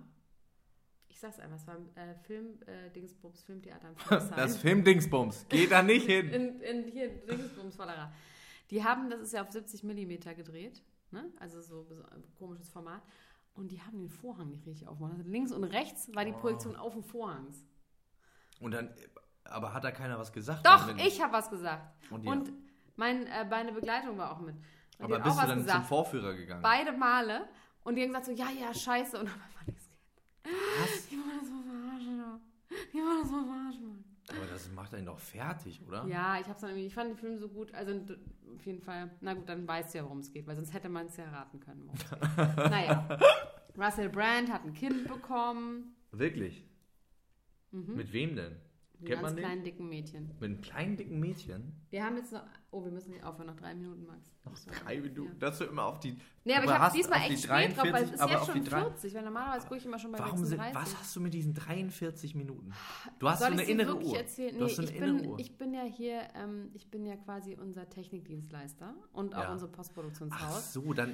Ich sag's einfach, es war äh, Film, äh, Dingsbums, Filmtheater am.
Das Filmdingsbums. Geht da nicht hin.
in, in hier Dingsbums Vollerer. Die haben, das ist ja auf 70 Millimeter gedreht, ne? also so bes- komisches Format. Und die haben den Vorhang nicht richtig aufgemacht. Also links und rechts war die
Oh.
Projektion auf dem Vorhang.
Und dann, aber hat da keiner was gesagt?
Doch, ich habe was gesagt.
Und ja.
Und mein, äh, meine Begleitung war auch mit. Und
aber bist du dann zum
gesagt.
Vorführer gegangen?
Beide Male. Und die haben gesagt so, ja, ja, scheiße. Und dann einfach nichts.
Was?
Die wollen das mal verarschen. Die wollen das mal verarschen, Mann.
Aber das macht einen doch fertig, oder?
Ja, ich hab's dann irgendwie, ich fand den Film so gut, also auf jeden Fall, na gut, dann weißt du ja, worum es geht, weil sonst hätte man es ja raten können. naja, Russell Brand hat ein Kind bekommen,
Wirklich? Mit wem denn?
ein
Kennt
ganz
man den?
kleinen, dicken Mädchen.
Mit einem kleinen, dicken Mädchen?
Wir haben jetzt noch, oh, wir müssen nicht aufhören, noch drei Minuten, Max.
Noch drei Minuten.
Ja.
Das wird immer auf die.
Nee, aber
Du
ich habe diesmal echt
die
spät drauf, weil es
43,
ist jetzt schon
die drei-
40, weil normalerweise gucke ich immer schon bei
Warum sind,
36.
was hast du mit diesen 43 Minuten? Du hast
Soll
so eine innere Uhr.
erzählen?
Du
Nee,
hast so eine
ich,
innere
bin,
Uhr.
ich bin ja hier, ähm, ich bin ja quasi unser Technikdienstleister und auch
Ja.
unser
Ach
Postproduktionshaus.
so, dann